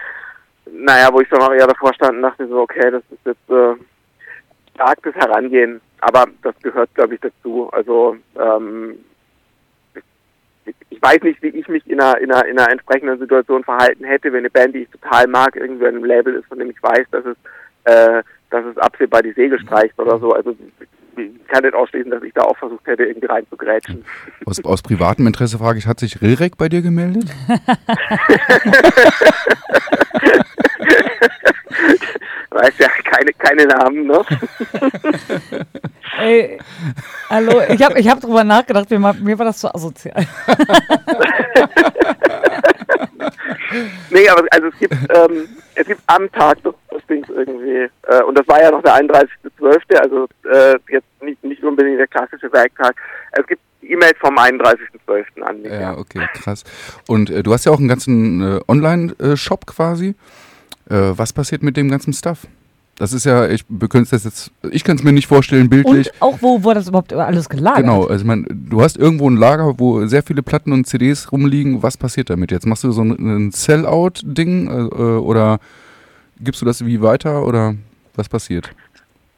naja, wo ich dann auch eher davor stand und dachte so, okay, das ist jetzt äh, starkes Herangehen, aber das gehört, glaube ich, dazu. Also ähm, ich weiß nicht, wie ich mich in einer, in, einer, in einer entsprechenden Situation verhalten hätte, wenn eine Band, die ich total mag, irgendwie an einem Label ist, von dem ich weiß, dass es, äh, dass es absehbar die Segel streicht oder so. Also kann nicht ausschließen, dass ich da auch versucht hätte, irgendwie reinzugrätschen. Aus, aus privatem Interesse frage ich, hat sich Rilrek bei dir gemeldet? weiß ja keine, keine Namen, ne? Ey, Hallo, ich habe ich hab drüber nachgedacht, mir, mir war das zu asozial. nee, aber also es gibt, ähm, es gibt am Tag Postings irgendwie, äh, und das war ja noch der 31.12., also äh, jetzt nicht, nicht unbedingt der klassische Werktag. Es gibt E-Mails vom 31.12. an mich. Ja, okay, krass. Und äh, du hast ja auch einen ganzen äh, Online-Shop quasi. Äh, was passiert mit dem ganzen Stuff? Das ist ja, ich könnte das jetzt, ich kann es mir nicht vorstellen, bildlich. Und auch wo, wo das überhaupt alles gelagert Genau, also ich meine, du hast irgendwo ein Lager, wo sehr viele Platten und CDs rumliegen. Was passiert damit jetzt? Machst du so ein, ein Sell-Out-Ding äh, äh, oder gibst du das wie weiter oder was passiert?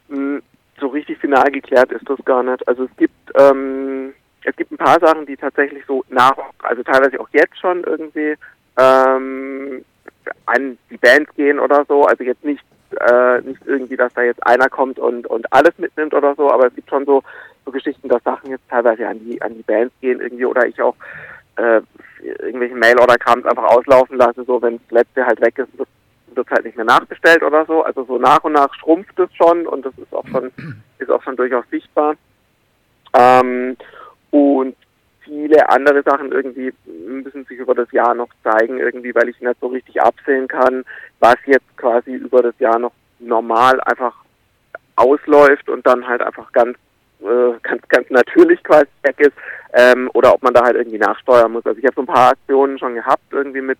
Hm, so richtig final geklärt ist das gar nicht. Also es gibt, ähm, es gibt ein paar Sachen, die tatsächlich so nach, also teilweise auch jetzt schon irgendwie ähm, an die Bands gehen oder so. Also jetzt nicht äh, nicht irgendwie, dass da jetzt einer kommt und, und alles mitnimmt oder so, aber es gibt schon so, so Geschichten, dass Sachen jetzt teilweise an die, an die Bands gehen irgendwie oder ich auch äh, irgendwelche Mail-Order-Krams einfach auslaufen lasse, so wenn das letzte halt weg ist, wird halt nicht mehr nachbestellt oder so. Also so nach und nach schrumpft es schon und das ist auch schon, ist auch schon durchaus sichtbar. Ähm, und viele andere Sachen irgendwie müssen sich über das Jahr noch zeigen, irgendwie, weil ich nicht so richtig absehen kann, was jetzt quasi über das Jahr noch normal einfach ausläuft und dann halt einfach ganz äh, ganz ganz natürlich quasi weg ist ähm, oder ob man da halt irgendwie nachsteuern muss. Also ich habe so ein paar Aktionen schon gehabt irgendwie mit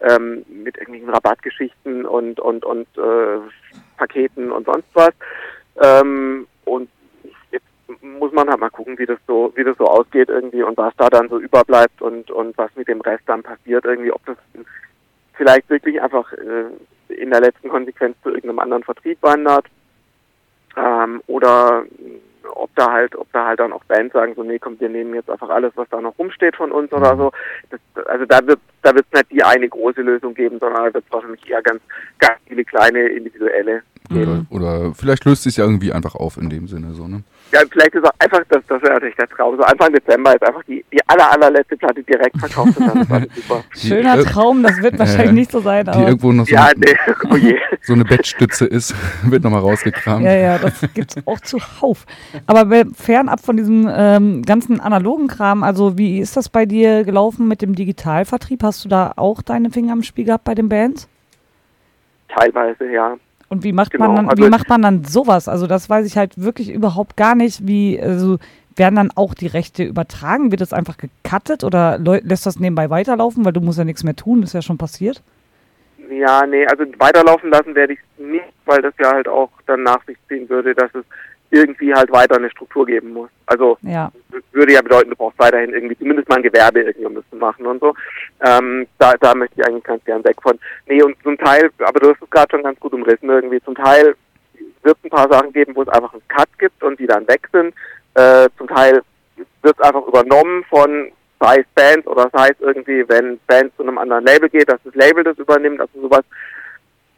ähm, mit irgendwelchen Rabattgeschichten und und und äh, Paketen und sonst was. Ähm, und muss man halt mal gucken, wie das so, wie das so ausgeht irgendwie und was da dann so überbleibt und, und was mit dem Rest dann passiert irgendwie, ob das vielleicht wirklich einfach äh, in der letzten Konsequenz zu irgendeinem anderen Vertrieb wandert ähm, oder ob da halt, ob da halt dann auch Bands sagen, so nee, komm, wir nehmen jetzt einfach alles, was da noch rumsteht von uns oder mhm. so. Das, also da wird da wird es nicht die eine große Lösung geben, sondern da wird es wahrscheinlich eher ganz, ganz viele kleine individuelle geben. Oder, oder vielleicht löst sich ja irgendwie einfach auf in dem Sinne so, ne? Ja, vielleicht ist auch einfach, das, das wäre natürlich der Traum. So Anfang Dezember ist einfach die, die aller, allerletzte Platte direkt verkauft und dann ist alles super. Schöner Traum, das wird wahrscheinlich äh, nicht so sein. Die aber. irgendwo noch so, ja, nee. oh je. so eine Bettstütze ist, wird nochmal rausgekramt. Ja, ja, das gibt es auch zuhauf. Aber fernab von diesem ähm, ganzen analogen Kram, also wie ist das bei dir gelaufen mit dem Digitalvertrieb? Hast du da auch deine Finger im Spiel gehabt bei den Bands? Teilweise, ja. Und wie macht genau, man dann, also wie macht man dann sowas? Also das weiß ich halt wirklich überhaupt gar nicht, wie, also werden dann auch die Rechte übertragen? Wird das einfach gecuttet oder lässt das nebenbei weiterlaufen, weil du musst ja nichts mehr tun, ist ja schon passiert? Ja, nee, also weiterlaufen lassen werde ich nicht, weil das ja halt auch dann nach sich ziehen würde, dass es irgendwie halt weiter eine Struktur geben muss. Also ja. würde ja bedeuten, du brauchst weiterhin irgendwie zumindest mal ein Gewerbe irgendwie um das zu machen und so. Ähm, da, da möchte ich eigentlich ganz gern weg von. Nee, und zum Teil, aber du hast es gerade schon ganz gut umrissen irgendwie, zum Teil wird es ein paar Sachen geben, wo es einfach einen Cut gibt und die dann weg sind. Äh, zum Teil wird es einfach übernommen von sei es Bands oder sei es irgendwie, wenn Bands zu einem anderen Label geht, dass das Label das übernimmt, also sowas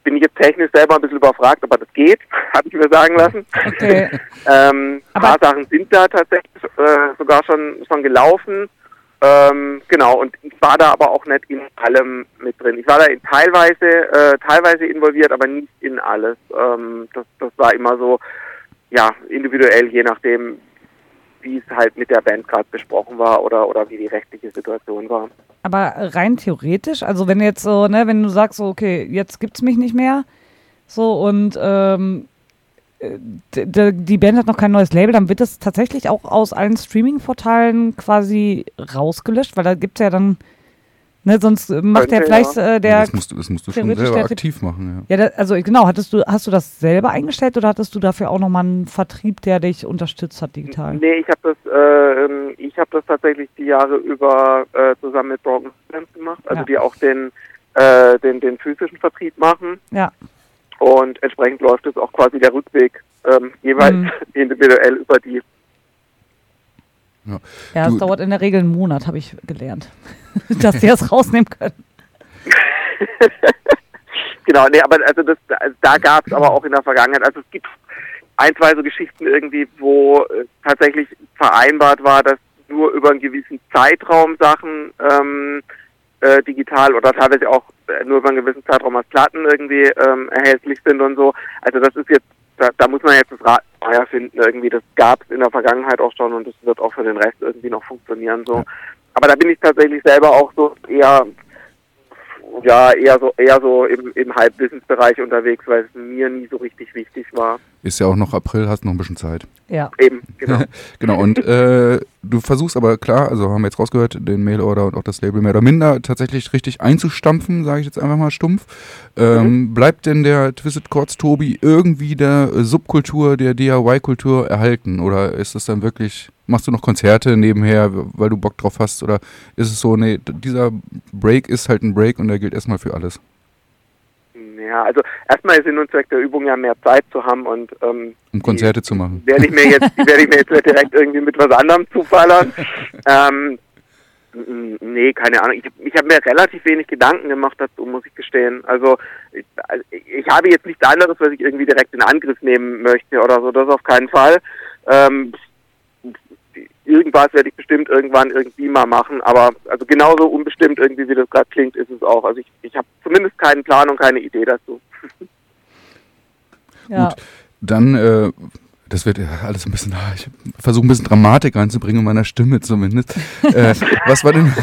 bin ich jetzt technisch selber ein bisschen überfragt, aber das geht, hatte ich mir sagen lassen. Okay. ähm, ein paar Sachen sind da tatsächlich äh, sogar schon, schon gelaufen. Ähm, genau, und ich war da aber auch nicht in allem mit drin. Ich war da in teilweise, äh, teilweise involviert, aber nicht in alles. Ähm, das, das war immer so, ja, individuell, je nachdem, wie es halt mit der Band gerade besprochen war oder, oder wie die rechtliche Situation war. Aber rein theoretisch, also wenn jetzt so, ne, wenn du sagst, so, okay, jetzt gibt's mich nicht mehr, so und ähm, die Band hat noch kein neues Label, dann wird das tatsächlich auch aus allen Streaming-Portalen quasi rausgelöscht, weil da gibt es ja dann Ne, sonst macht ja vielleicht äh, der. Das musst du, das musst du schon selber aktiv machen, ja. ja da, also genau, hattest du, hast du das selber eingestellt oder hattest du dafür auch nochmal einen Vertrieb, der dich unterstützt hat digital? Nee, ich habe das, äh, ähm, ich habe das tatsächlich die Jahre über äh, zusammen mit Broken Stamps gemacht, also ja. die auch den, äh, den, den physischen Vertrieb machen. Ja. Und entsprechend läuft es auch quasi der Rückweg ähm, jeweils mhm. individuell über die ja, ja es dauert in der Regel einen Monat, habe ich gelernt, dass sie das rausnehmen können. genau, nee, aber also das, also da gab es aber auch in der Vergangenheit, also es gibt ein, zwei so Geschichten irgendwie, wo äh, tatsächlich vereinbart war, dass nur über einen gewissen Zeitraum Sachen ähm, äh, digital oder teilweise auch äh, nur über einen gewissen Zeitraum als Platten irgendwie ähm, erhältlich sind und so. Also das ist jetzt da, da muss man jetzt das Rad neu finden. Irgendwie, das gab es in der Vergangenheit auch schon und das wird auch für den Rest irgendwie noch funktionieren. So. Aber da bin ich tatsächlich selber auch so eher ja, eher so, eher so im, im Halbwissensbereich unterwegs, weil es mir nie so richtig wichtig war. Ist ja auch noch April, hast noch ein bisschen Zeit. Ja. Eben, genau. genau, und äh, du versuchst aber klar, also haben wir jetzt rausgehört, den Mailorder und auch das Label mehr oder minder tatsächlich richtig einzustampfen, sage ich jetzt einfach mal stumpf. Ähm, mhm. Bleibt denn der Twisted Chords Tobi irgendwie der Subkultur, der DIY-Kultur erhalten? Oder ist es dann wirklich, machst du noch Konzerte nebenher, weil du Bock drauf hast? Oder ist es so, nee, dieser Break ist halt ein Break und der gilt erstmal für alles? Ja, also erstmal ist Sinn und Zweck der Übung ja mehr Zeit zu haben und ähm, um Konzerte die, zu machen. Werde ich mir jetzt, werde ich mir jetzt direkt irgendwie mit was anderem zufallern. ähm, nee, keine Ahnung. Ich, ich habe mir relativ wenig Gedanken gemacht dazu, muss ich gestehen. Also ich, also ich, habe jetzt nichts anderes, was ich irgendwie direkt in Angriff nehmen möchte oder so. Das auf keinen Fall. Ähm, irgendwas werde ich bestimmt irgendwann irgendwie mal machen, aber also genauso unbestimmt irgendwie, wie das gerade klingt, ist es auch. Also ich, ich habe zumindest keinen Plan und keine Idee dazu. Ja. Gut, dann äh, das wird alles ein bisschen, ich versuche ein bisschen Dramatik reinzubringen in meiner Stimme zumindest. äh, was war denn,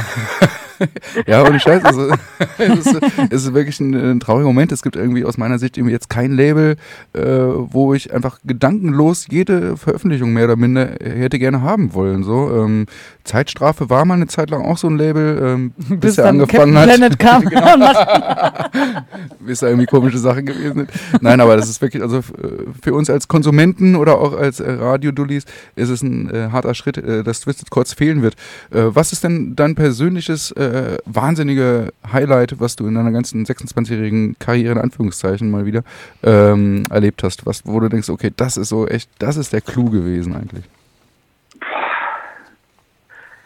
ja, und Scheiß, also, es, ist, es ist wirklich ein, ein, trauriger Moment. Es gibt irgendwie aus meiner Sicht jetzt kein Label, äh, wo ich einfach gedankenlos jede Veröffentlichung mehr oder minder hätte gerne haben wollen. So, ähm, Zeitstrafe war mal eine Zeit lang auch so ein Label, ähm, bis, bis er angefangen Captain hat. kam. genau. bis da irgendwie komische Sachen gewesen sind. Nein, aber das ist wirklich, also für uns als Konsumenten oder auch als äh, Radiodullis ist es ein äh, harter Schritt, äh, dass Twisted Chords fehlen wird. Äh, was ist denn dein persönliches äh, wahnsinnige Highlight, was du in deiner ganzen 26-jährigen Karriere in Anführungszeichen mal wieder ähm, erlebt hast? Was, wo du denkst, okay, das ist so echt, das ist der Clou gewesen eigentlich.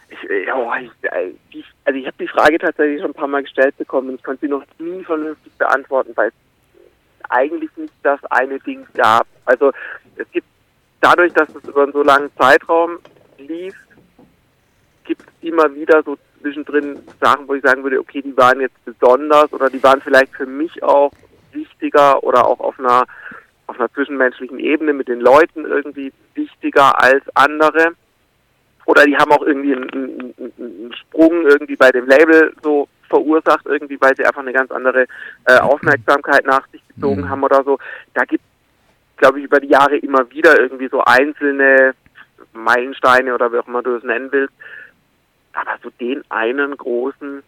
Ich, äh, oh, ich, äh, also ich habe die Frage tatsächlich schon ein paar Mal gestellt bekommen und ich konnte sie noch nie vernünftig beantworten, weil es eigentlich nicht das eine Ding gab. Also es gibt dadurch, dass es über einen so langen Zeitraum lief, gibt es immer wieder so zwischendrin Sachen, wo ich sagen würde, okay, die waren jetzt besonders oder die waren vielleicht für mich auch wichtiger oder auch auf einer auf einer zwischenmenschlichen Ebene mit den Leuten irgendwie wichtiger als andere. Oder die haben auch irgendwie einen, einen, einen Sprung irgendwie bei dem Label so verursacht, irgendwie, weil sie einfach eine ganz andere äh, Aufmerksamkeit nach sich gezogen mhm. haben oder so. Da gibt glaube ich, über die Jahre immer wieder irgendwie so einzelne Meilensteine oder wie auch immer du es nennen willst, aber so den einen großen.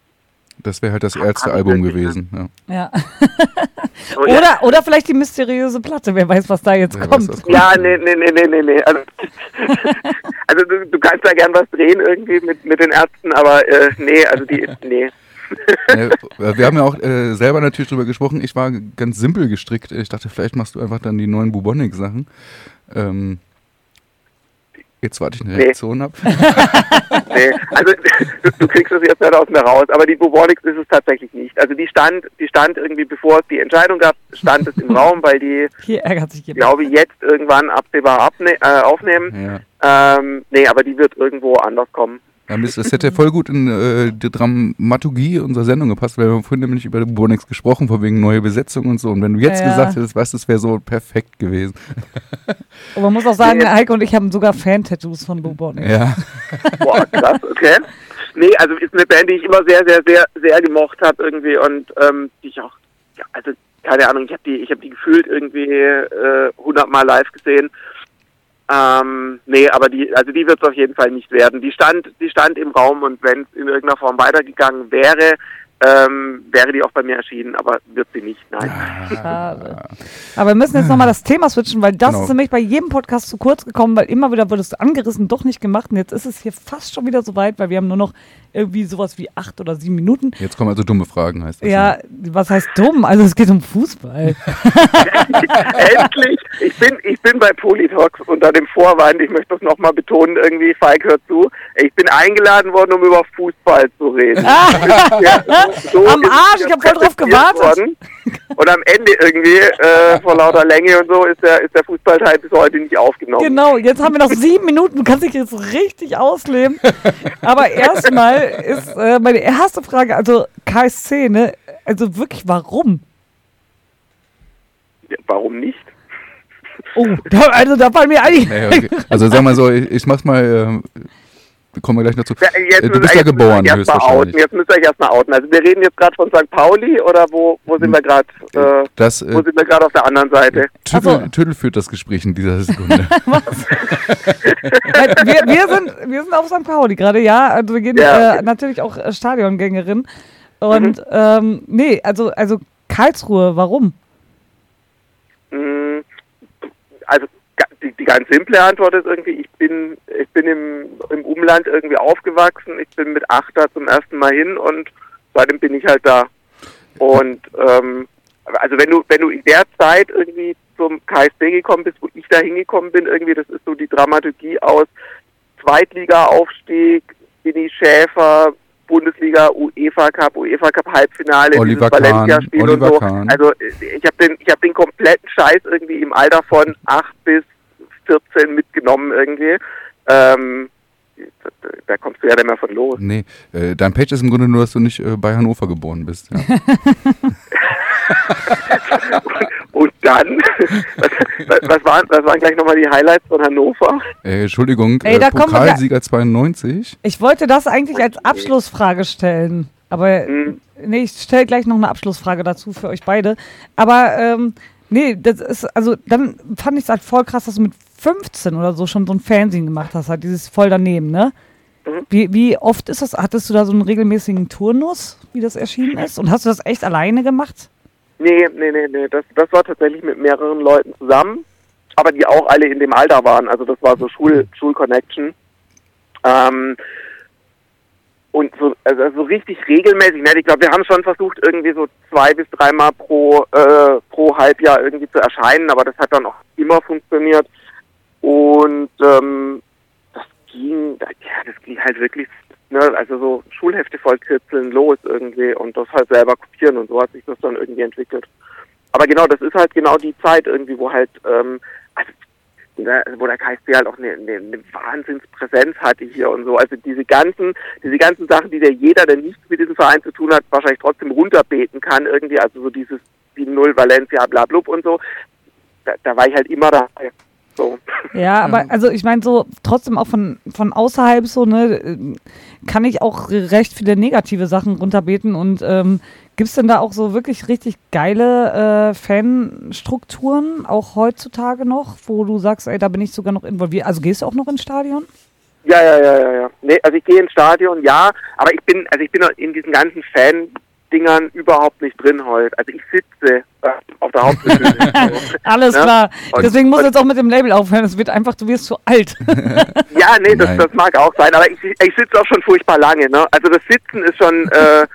Das wäre halt das Ärzte-Album gewesen. Ja. ja. oh, ja. oder, oder vielleicht die mysteriöse Platte, wer weiß, was da jetzt wer kommt. Weiß, ja, nee, nee, nee, nee, nee, nee. Also, also du, du, kannst da gern was drehen irgendwie mit, mit den Ärzten, aber äh, nee, also die, nee. ja, wir haben ja auch äh, selber natürlich drüber gesprochen. Ich war ganz simpel gestrickt. Ich dachte, vielleicht machst du einfach dann die neuen Bubonic-Sachen. Ähm, Jetzt warte ich eine Reaktion nee. ab. nee, also du, du, kriegst es jetzt nicht aus mir raus, aber die Bubonics ist es tatsächlich nicht. Also die stand, die stand irgendwie, bevor es die Entscheidung gab, stand es im Raum, weil die, glaube ich, jetzt irgendwann absehbar abne äh, aufnehmen. Ja. Ähm, nee, aber die wird irgendwo anders kommen. Das hätte voll gut in äh, die Dramaturgie unserer Sendung gepasst, weil wir haben vorhin nämlich über Bonix gesprochen, von wegen neue Besetzung und so. Und wenn du jetzt ja, gesagt hättest, weißt du, das wäre so perfekt gewesen. Und man muss auch sagen, Heike und ich haben sogar Fan-Tattoos von Bubonic. Ja. Boah, krass, okay. Nee, also ist eine Band, die ich immer sehr, sehr, sehr, sehr gemocht habe irgendwie und ähm, die ich auch, ja, also keine Ahnung, ich habe die, ich habe die gefühlt irgendwie äh, hundertmal live gesehen ähm, nee, aber die, also die wird es auf jeden Fall nicht werden. Die stand, die stand im Raum und wenn es in irgendeiner Form weitergegangen wäre, ähm, wäre die auch bei mir erschienen, aber wird sie nicht, nein. Schade. Aber wir müssen jetzt nochmal das Thema switchen, weil das genau. ist nämlich bei jedem Podcast zu kurz gekommen, weil immer wieder wurde es angerissen, doch nicht gemacht. Und jetzt ist es hier fast schon wieder so weit, weil wir haben nur noch irgendwie sowas wie acht oder sieben Minuten. Jetzt kommen also dumme Fragen, heißt das. Ja, ne? was heißt dumm? Also es geht um Fußball. Endlich! Ich bin, ich bin bei Politox unter dem Vorwand, ich möchte das nochmal betonen, irgendwie, Falk hört zu, ich bin eingeladen worden, um über Fußball zu reden. ja, so Am Arsch, ich habe voll drauf gewartet. Worden. Und am Ende irgendwie, äh, vor lauter Länge und so, ist der, ist der Fußballteil bis heute nicht aufgenommen. Genau, jetzt haben wir noch sieben Minuten, du kannst dich jetzt richtig ausleben. Aber erstmal ist äh, meine erste Frage, also KSC, ne? Also wirklich, warum? Ja, warum nicht? Oh, da, also da fallen mir einige. Nee, okay. Also sag mal so, ich, ich mach's mal, äh, kommen wir gleich dazu. Ja, jetzt Äh, du bist ja geboren, höchstwahrscheinlich. outen. Jetzt müsst ihr euch erstmal outen. Also wir reden jetzt gerade von St. Pauli oder wo, wo sind wir gerade? Äh, Das, wo äh, sind wir gerade auf der anderen Seite? Tüttel, Ach so. Tüttel führt das Gespräch in dieser Sekunde. Wir, wir, sind, wir sind auf St. Pauli gerade, ja. Also wir gehen Ja. äh, natürlich auch äh, Stadiongängerin. Und ähm, nee, also, also Karlsruhe, warum? Mm, Also die, die ganz simple Antwort ist irgendwie, ich bin, ich bin im, im Umland irgendwie aufgewachsen. Ich bin mit acht da zum ersten Mal hin und seitdem bin ich halt da. Und ähm, also wenn du, wenn du in der Zeit irgendwie zum KSD gekommen bist, wo ich da hingekommen bin, irgendwie, das ist so die Dramaturgie aus Zweitliga-Aufstieg, Winnie Schäfer, Bundesliga, UEFA Cup, UEFA Cup Halbfinale, Oliver dieses Valencia-Spiel und so. Kahn. Also ich habe den, ich habe den kompletten Scheiß irgendwie im Alter von 8 bis 14 mitgenommen irgendwie. Ähm, da, kommst du ja nicht mehr von los. nee, äh, dein Page ist im Grunde nur, dass du nicht äh, bei Hannover geboren bist. Ja. Und dann, was, was, waren, was waren gleich nochmal die Highlights von Hannover? Äh, Entschuldigung, Ey, äh, Pokalsieger 92. Ich wollte das eigentlich als Abschlussfrage stellen. Aber Hm. nee, ich stelle gleich noch eine Abschlussfrage dazu für euch beide. Aber ähm, nee, das ist, also dann fand ich es halt voll krass, dass du mit 15 oder so schon so ein Fernsehen gemacht hast, halt dieses voll daneben, ne? Mhm. Wie, wie oft ist das? Hattest du da so einen regelmäßigen Turnus, wie das erschienen ist? Und hast du das echt alleine gemacht? Nee, nee, nee, nee. Das, das war tatsächlich mit mehreren Leuten zusammen, aber die auch alle in dem Alter waren. Also das war so Schul, Schulconnection. Ähm, und so, also so richtig regelmäßig, ne? ich glaube, wir haben schon versucht, irgendwie so zwei bis dreimal pro, äh, pro Halbjahr irgendwie zu erscheinen, aber das hat dann auch immer funktioniert. Und ähm, das ging, ja, das ging halt wirklich, ne, also so Schulhefte voll kritzeln los irgendwie und das halt selber kopieren und so hat sich das dann irgendwie entwickelt. Aber genau, das ist halt genau die Zeit irgendwie, wo halt, ähm, also ne, wo der KSC halt auch eine, eine, eine Wahnsinnspräsenz hatte hier und so. Also diese ganzen, diese ganzen Sachen, die der jeder, der nichts mit diesem Verein zu tun hat, wahrscheinlich trotzdem runterbeten kann irgendwie. Also so dieses 7-0 Valencia, bla blub und so. Da, da war ich halt immer dabei. So. Ja, aber also ich meine so trotzdem auch von, von außerhalb so, ne, kann ich auch recht viele negative Sachen runterbeten und ähm, gibt es denn da auch so wirklich richtig geile äh, Fanstrukturen, auch heutzutage noch, wo du sagst, ey, da bin ich sogar noch involviert. Also gehst du auch noch ins Stadion? Ja, ja, ja, ja, ja. Nee, also ich gehe ins Stadion, ja, aber ich bin, also ich bin in diesen ganzen Fan-Dingern überhaupt nicht drin heute. Also ich sitze äh, auf der Haupttribüne. so. Alles Ja. klar. Und- Deswegen muss und- jetzt auch mit dem Label aufhören. Es wird einfach, du wirst zu alt. Ja, nee, das, das mag auch sein, aber ich, ich sitze auch schon furchtbar lange, ne? Also das Sitzen ist schon, äh,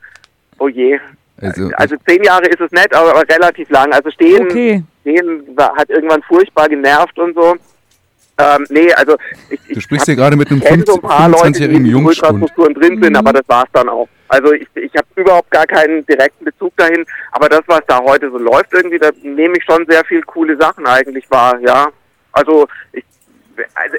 oh je. Also, Also zehn Jahre ist es nett, aber, aber relativ lang. Also stehen, Okay. stehen war, hat irgendwann furchtbar genervt und so. Ähm, nee, also ich, ich du sprichst hier gerade mit einem kenne so ein paar Leute, die 25-jährigen in Jungspund. Drin sind, Mhm. aber das war's dann auch. Also ich, ich habe überhaupt gar keinen direkten Bezug dahin, aber das, was da heute so läuft irgendwie, da nehme ich schon sehr viel coole Sachen eigentlich wahr, ja. Also ich, also,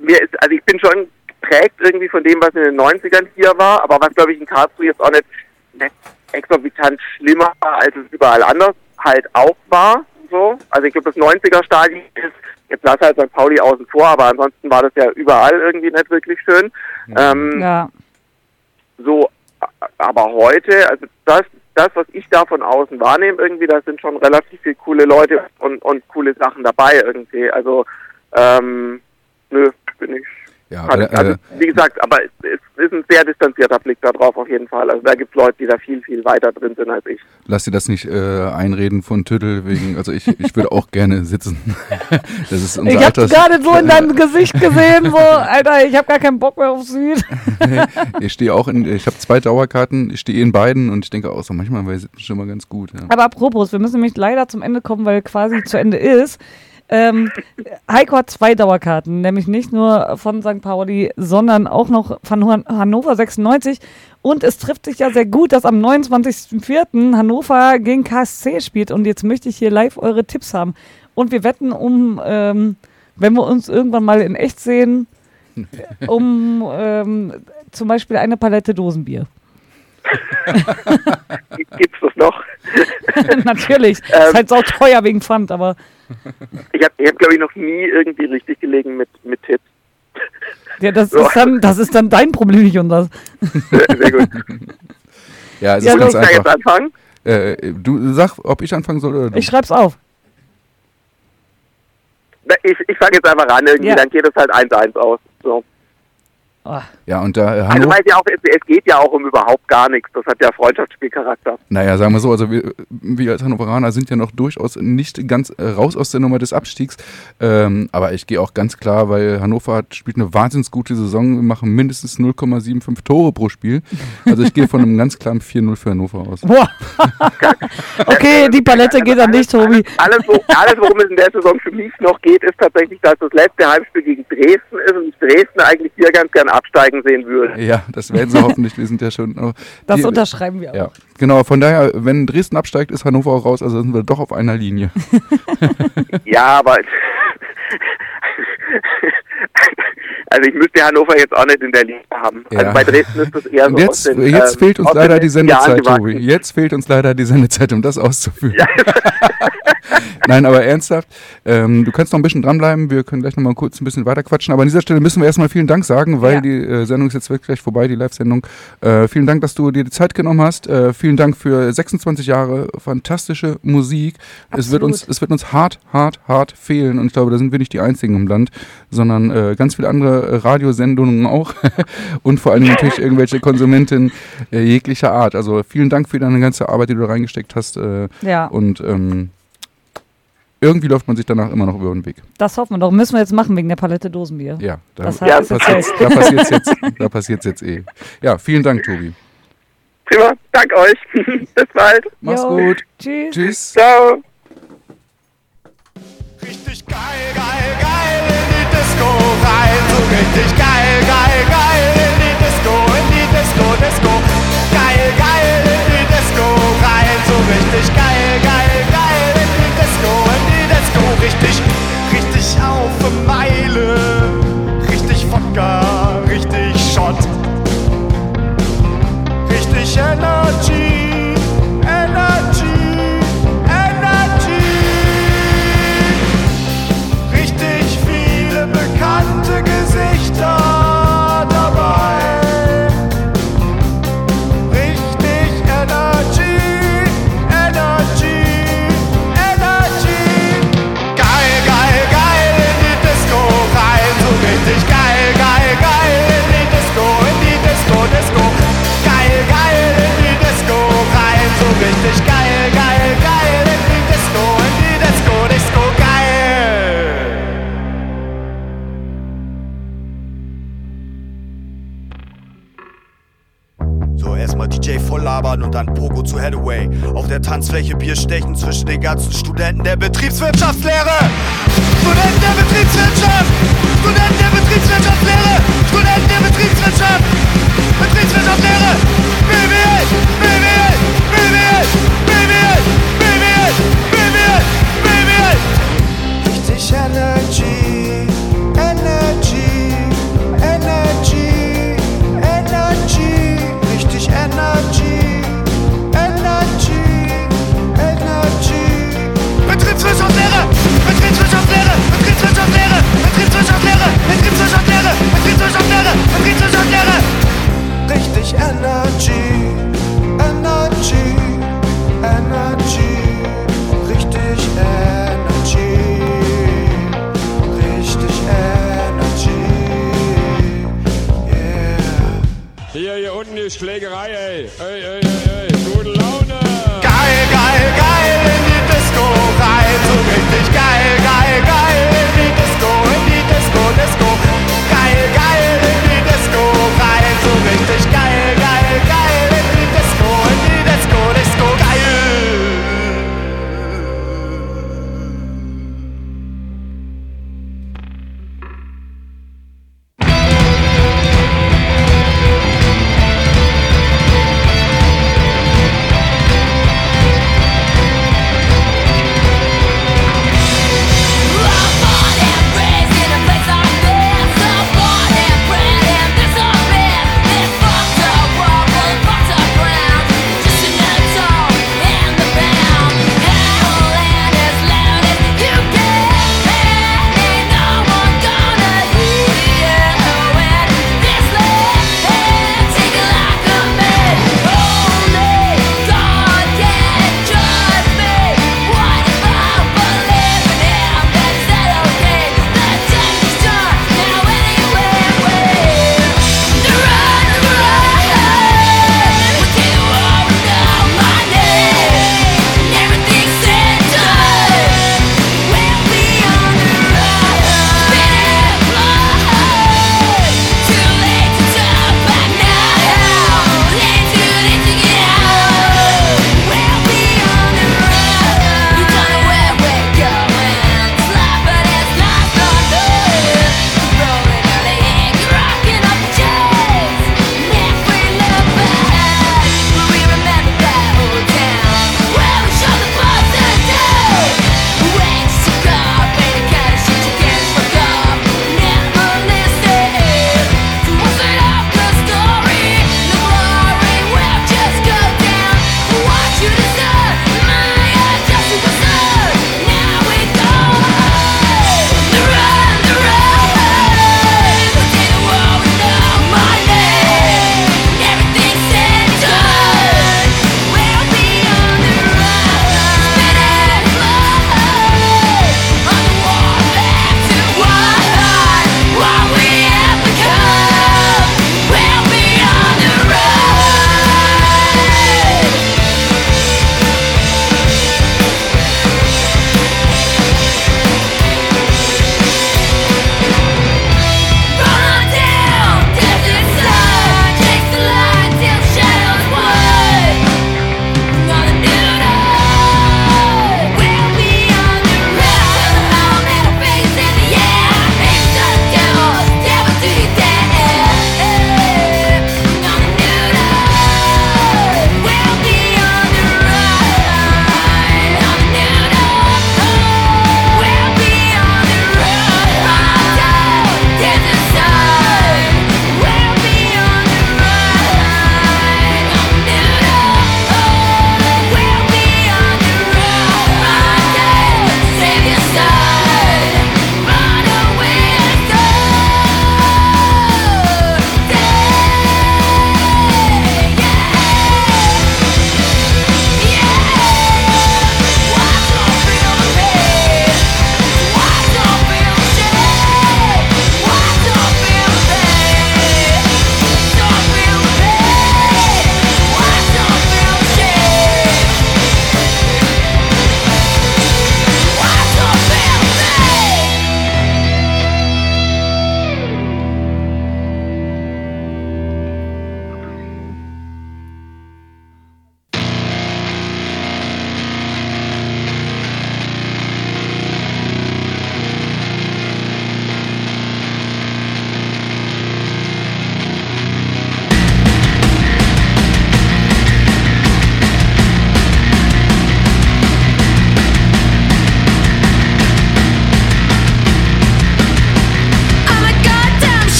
mir ist, also ich bin schon geprägt irgendwie von dem, was in den 90ern hier war, aber was glaube ich in Karlsruhe jetzt auch nicht, nicht exorbitant schlimmer war, als es überall anders halt auch war. So. Also ich glaube, das 90er-Stadion ist, jetzt lass halt St. Pauli außen vor, aber ansonsten war das ja überall irgendwie nicht wirklich schön. Ähm, Ja. so, aber heute, also das, das, was ich da von außen wahrnehme, irgendwie, da sind schon relativ viele coole Leute und, und coole Sachen dabei irgendwie. Also, ähm, nö, bin ich. Ja, also, äh, wie gesagt, aber es, es ist ein sehr distanzierter Blick da drauf auf jeden Fall. Also da gibt es Leute, die da viel, viel weiter drin sind als ich. lass dir das nicht äh, einreden von Tüttel wegen, also ich, ich würde auch gerne sitzen. das ist unser Ich habe gerade so in deinem Gesicht gesehen, so, Alter, ich habe gar keinen Bock mehr auf Süd. ich stehe auch in, ich habe zwei Dauerkarten, ich stehe in beiden und ich denke auch so, manchmal wäre es schon mal ganz gut. Ja. Aber apropos, wir müssen nämlich leider zum Ende kommen, weil quasi zu Ende ist. Ähm, Heiko hat zwei Dauerkarten, nämlich nicht nur von St. Pauli, sondern auch noch von Han- Hannover 96. Und es trifft sich ja sehr gut, dass am 29.04. Hannover gegen KSC spielt. Und jetzt möchte ich hier live eure Tipps haben. Und wir wetten um, ähm, wenn wir uns irgendwann mal in echt sehen, um ähm, zum Beispiel eine Palette Dosenbier. Gibt's das noch? Natürlich. Ähm. ist halt sau teuer wegen Pfand, aber Ich habe, ich hab, glaube ich, noch nie irgendwie richtig gelegen mit, mit Tipps. Ja, das, so. ist dann, das ist dann dein Problem, nicht unser. Sehr gut. Ja, es ja, ist ganz ich einfach. jetzt anfangen? Äh, du sag, ob ich anfangen soll oder du. Ich schreib's auf. Ich, ich fange jetzt einfach an, irgendwie, Ja. dann geht es halt 1-1 aus. So. Oh. Ja, und da äh, Also Hannover, weil ja auch, es, es geht ja auch um überhaupt gar nichts. Das hat ja Freundschaftsspielcharakter. naja, sagen wir so, also wir, wir als Hannoveraner sind ja noch durchaus nicht ganz äh, raus aus der Nummer des Abstiegs. Ähm, aber ich gehe auch ganz klar, weil Hannover hat, spielt eine wahnsinnig gute Saison, wir machen mindestens 0,75 Tore pro Spiel. Also ich gehe von einem ganz klaren 4-0 für Hannover aus. Boah. okay, die Palette geht an dich, Tobi. Alles, alles, worum es in der Saison für mich noch geht, ist tatsächlich, dass das letzte Heimspiel gegen Dresden ist und ich Dresden eigentlich hier ganz gern absteigen sehen würde. Ja, das werden sie hoffentlich, wir sind ja schon. oh, Das die- unterschreiben wir auch. Ja, genau. Von daher, wenn Dresden absteigt, ist Hannover auch raus. Also sind wir doch auf einer Linie. Ja, aber. Also ich müsste Hannover jetzt auch nicht in der Liga haben. Ja. Also bei Dresden ist das eher so Und jetzt, den, jetzt ähm, fehlt uns leider die Sendezeit. Tobi. Jetzt fehlt uns leider die Sendezeit, um das auszuführen. Nein, aber ernsthaft, ähm, du kannst noch ein bisschen dranbleiben. Wir können gleich noch mal kurz ein bisschen weiter quatschen. Aber an dieser Stelle müssen wir erstmal vielen Dank sagen, weil Ja. die äh, Sendung ist jetzt wirklich gleich vorbei, die Live-Sendung. Äh, vielen Dank, dass du dir die Zeit genommen hast. Äh, vielen Dank für 26 Jahre fantastische Musik. Es wird, Absolut. uns, es wird uns hart, hart, hart fehlen. Und ich glaube, da sind wir nicht die Einzigen im Land, sondern äh, ganz viele andere äh, Radiosendungen auch. Und vor allem natürlich irgendwelche Konsumentinnen äh, jeglicher Art. Also vielen Dank für deine ganze Arbeit, die du da reingesteckt hast. Äh, Ja, und ähm, irgendwie läuft man sich danach immer noch über den Weg. das hoffen wir doch. Müssen wir jetzt machen wegen der Palette Dosenbier. Ja, da, Das Ja. jetzt passiert da passiert's jetzt, da passiert's jetzt eh. Ja, vielen Dank, Tobi. Prima, dank euch. Bis bald. Mach's Jo. gut. Tschüss. Tschüss. Ciao. Richtig geil, geil, geil rein. So richtig geil, geil, geil in die Disco, in die Disco, Disco. Geil, geil in die Disco rein. So richtig geil, geil, geil in die Disco, in die Disco. Richtig, richtig auf Meile. Richtig Wodka, richtig Shot. Richtig Energy, erstmal DJ voll labern und dann Pogo zu Hathaway. Auf der Tanzfläche Bier stechen zwischen den ganzen Studenten der Betriebswirtschaftslehre. Studenten der Betriebswirtschaft! Studenten der Betriebswirtschaftslehre! Studenten der Betriebswirtschaft! Betriebswirtschaftslehre! BWL! BWL! BWL! BWL! BWL! BWL! BWL! Richtig Energy! Energy! Energy! Energy! Betriebswirtschaftslehre! Betriebswirtschaftslehre! Betriebswirtschaftslehre! Betriebswirtschaftslehre! Betriebswirtschaftslehre! Betriebswirtschaftslehre! Richtig Energy! Energy! Energy! Richtig Energy! Richtig Energy! Yeah! Hier, hier unten ist Schlägerei, ey. ey, Disco. Geil, geil in die Disco rein, so richtig geil.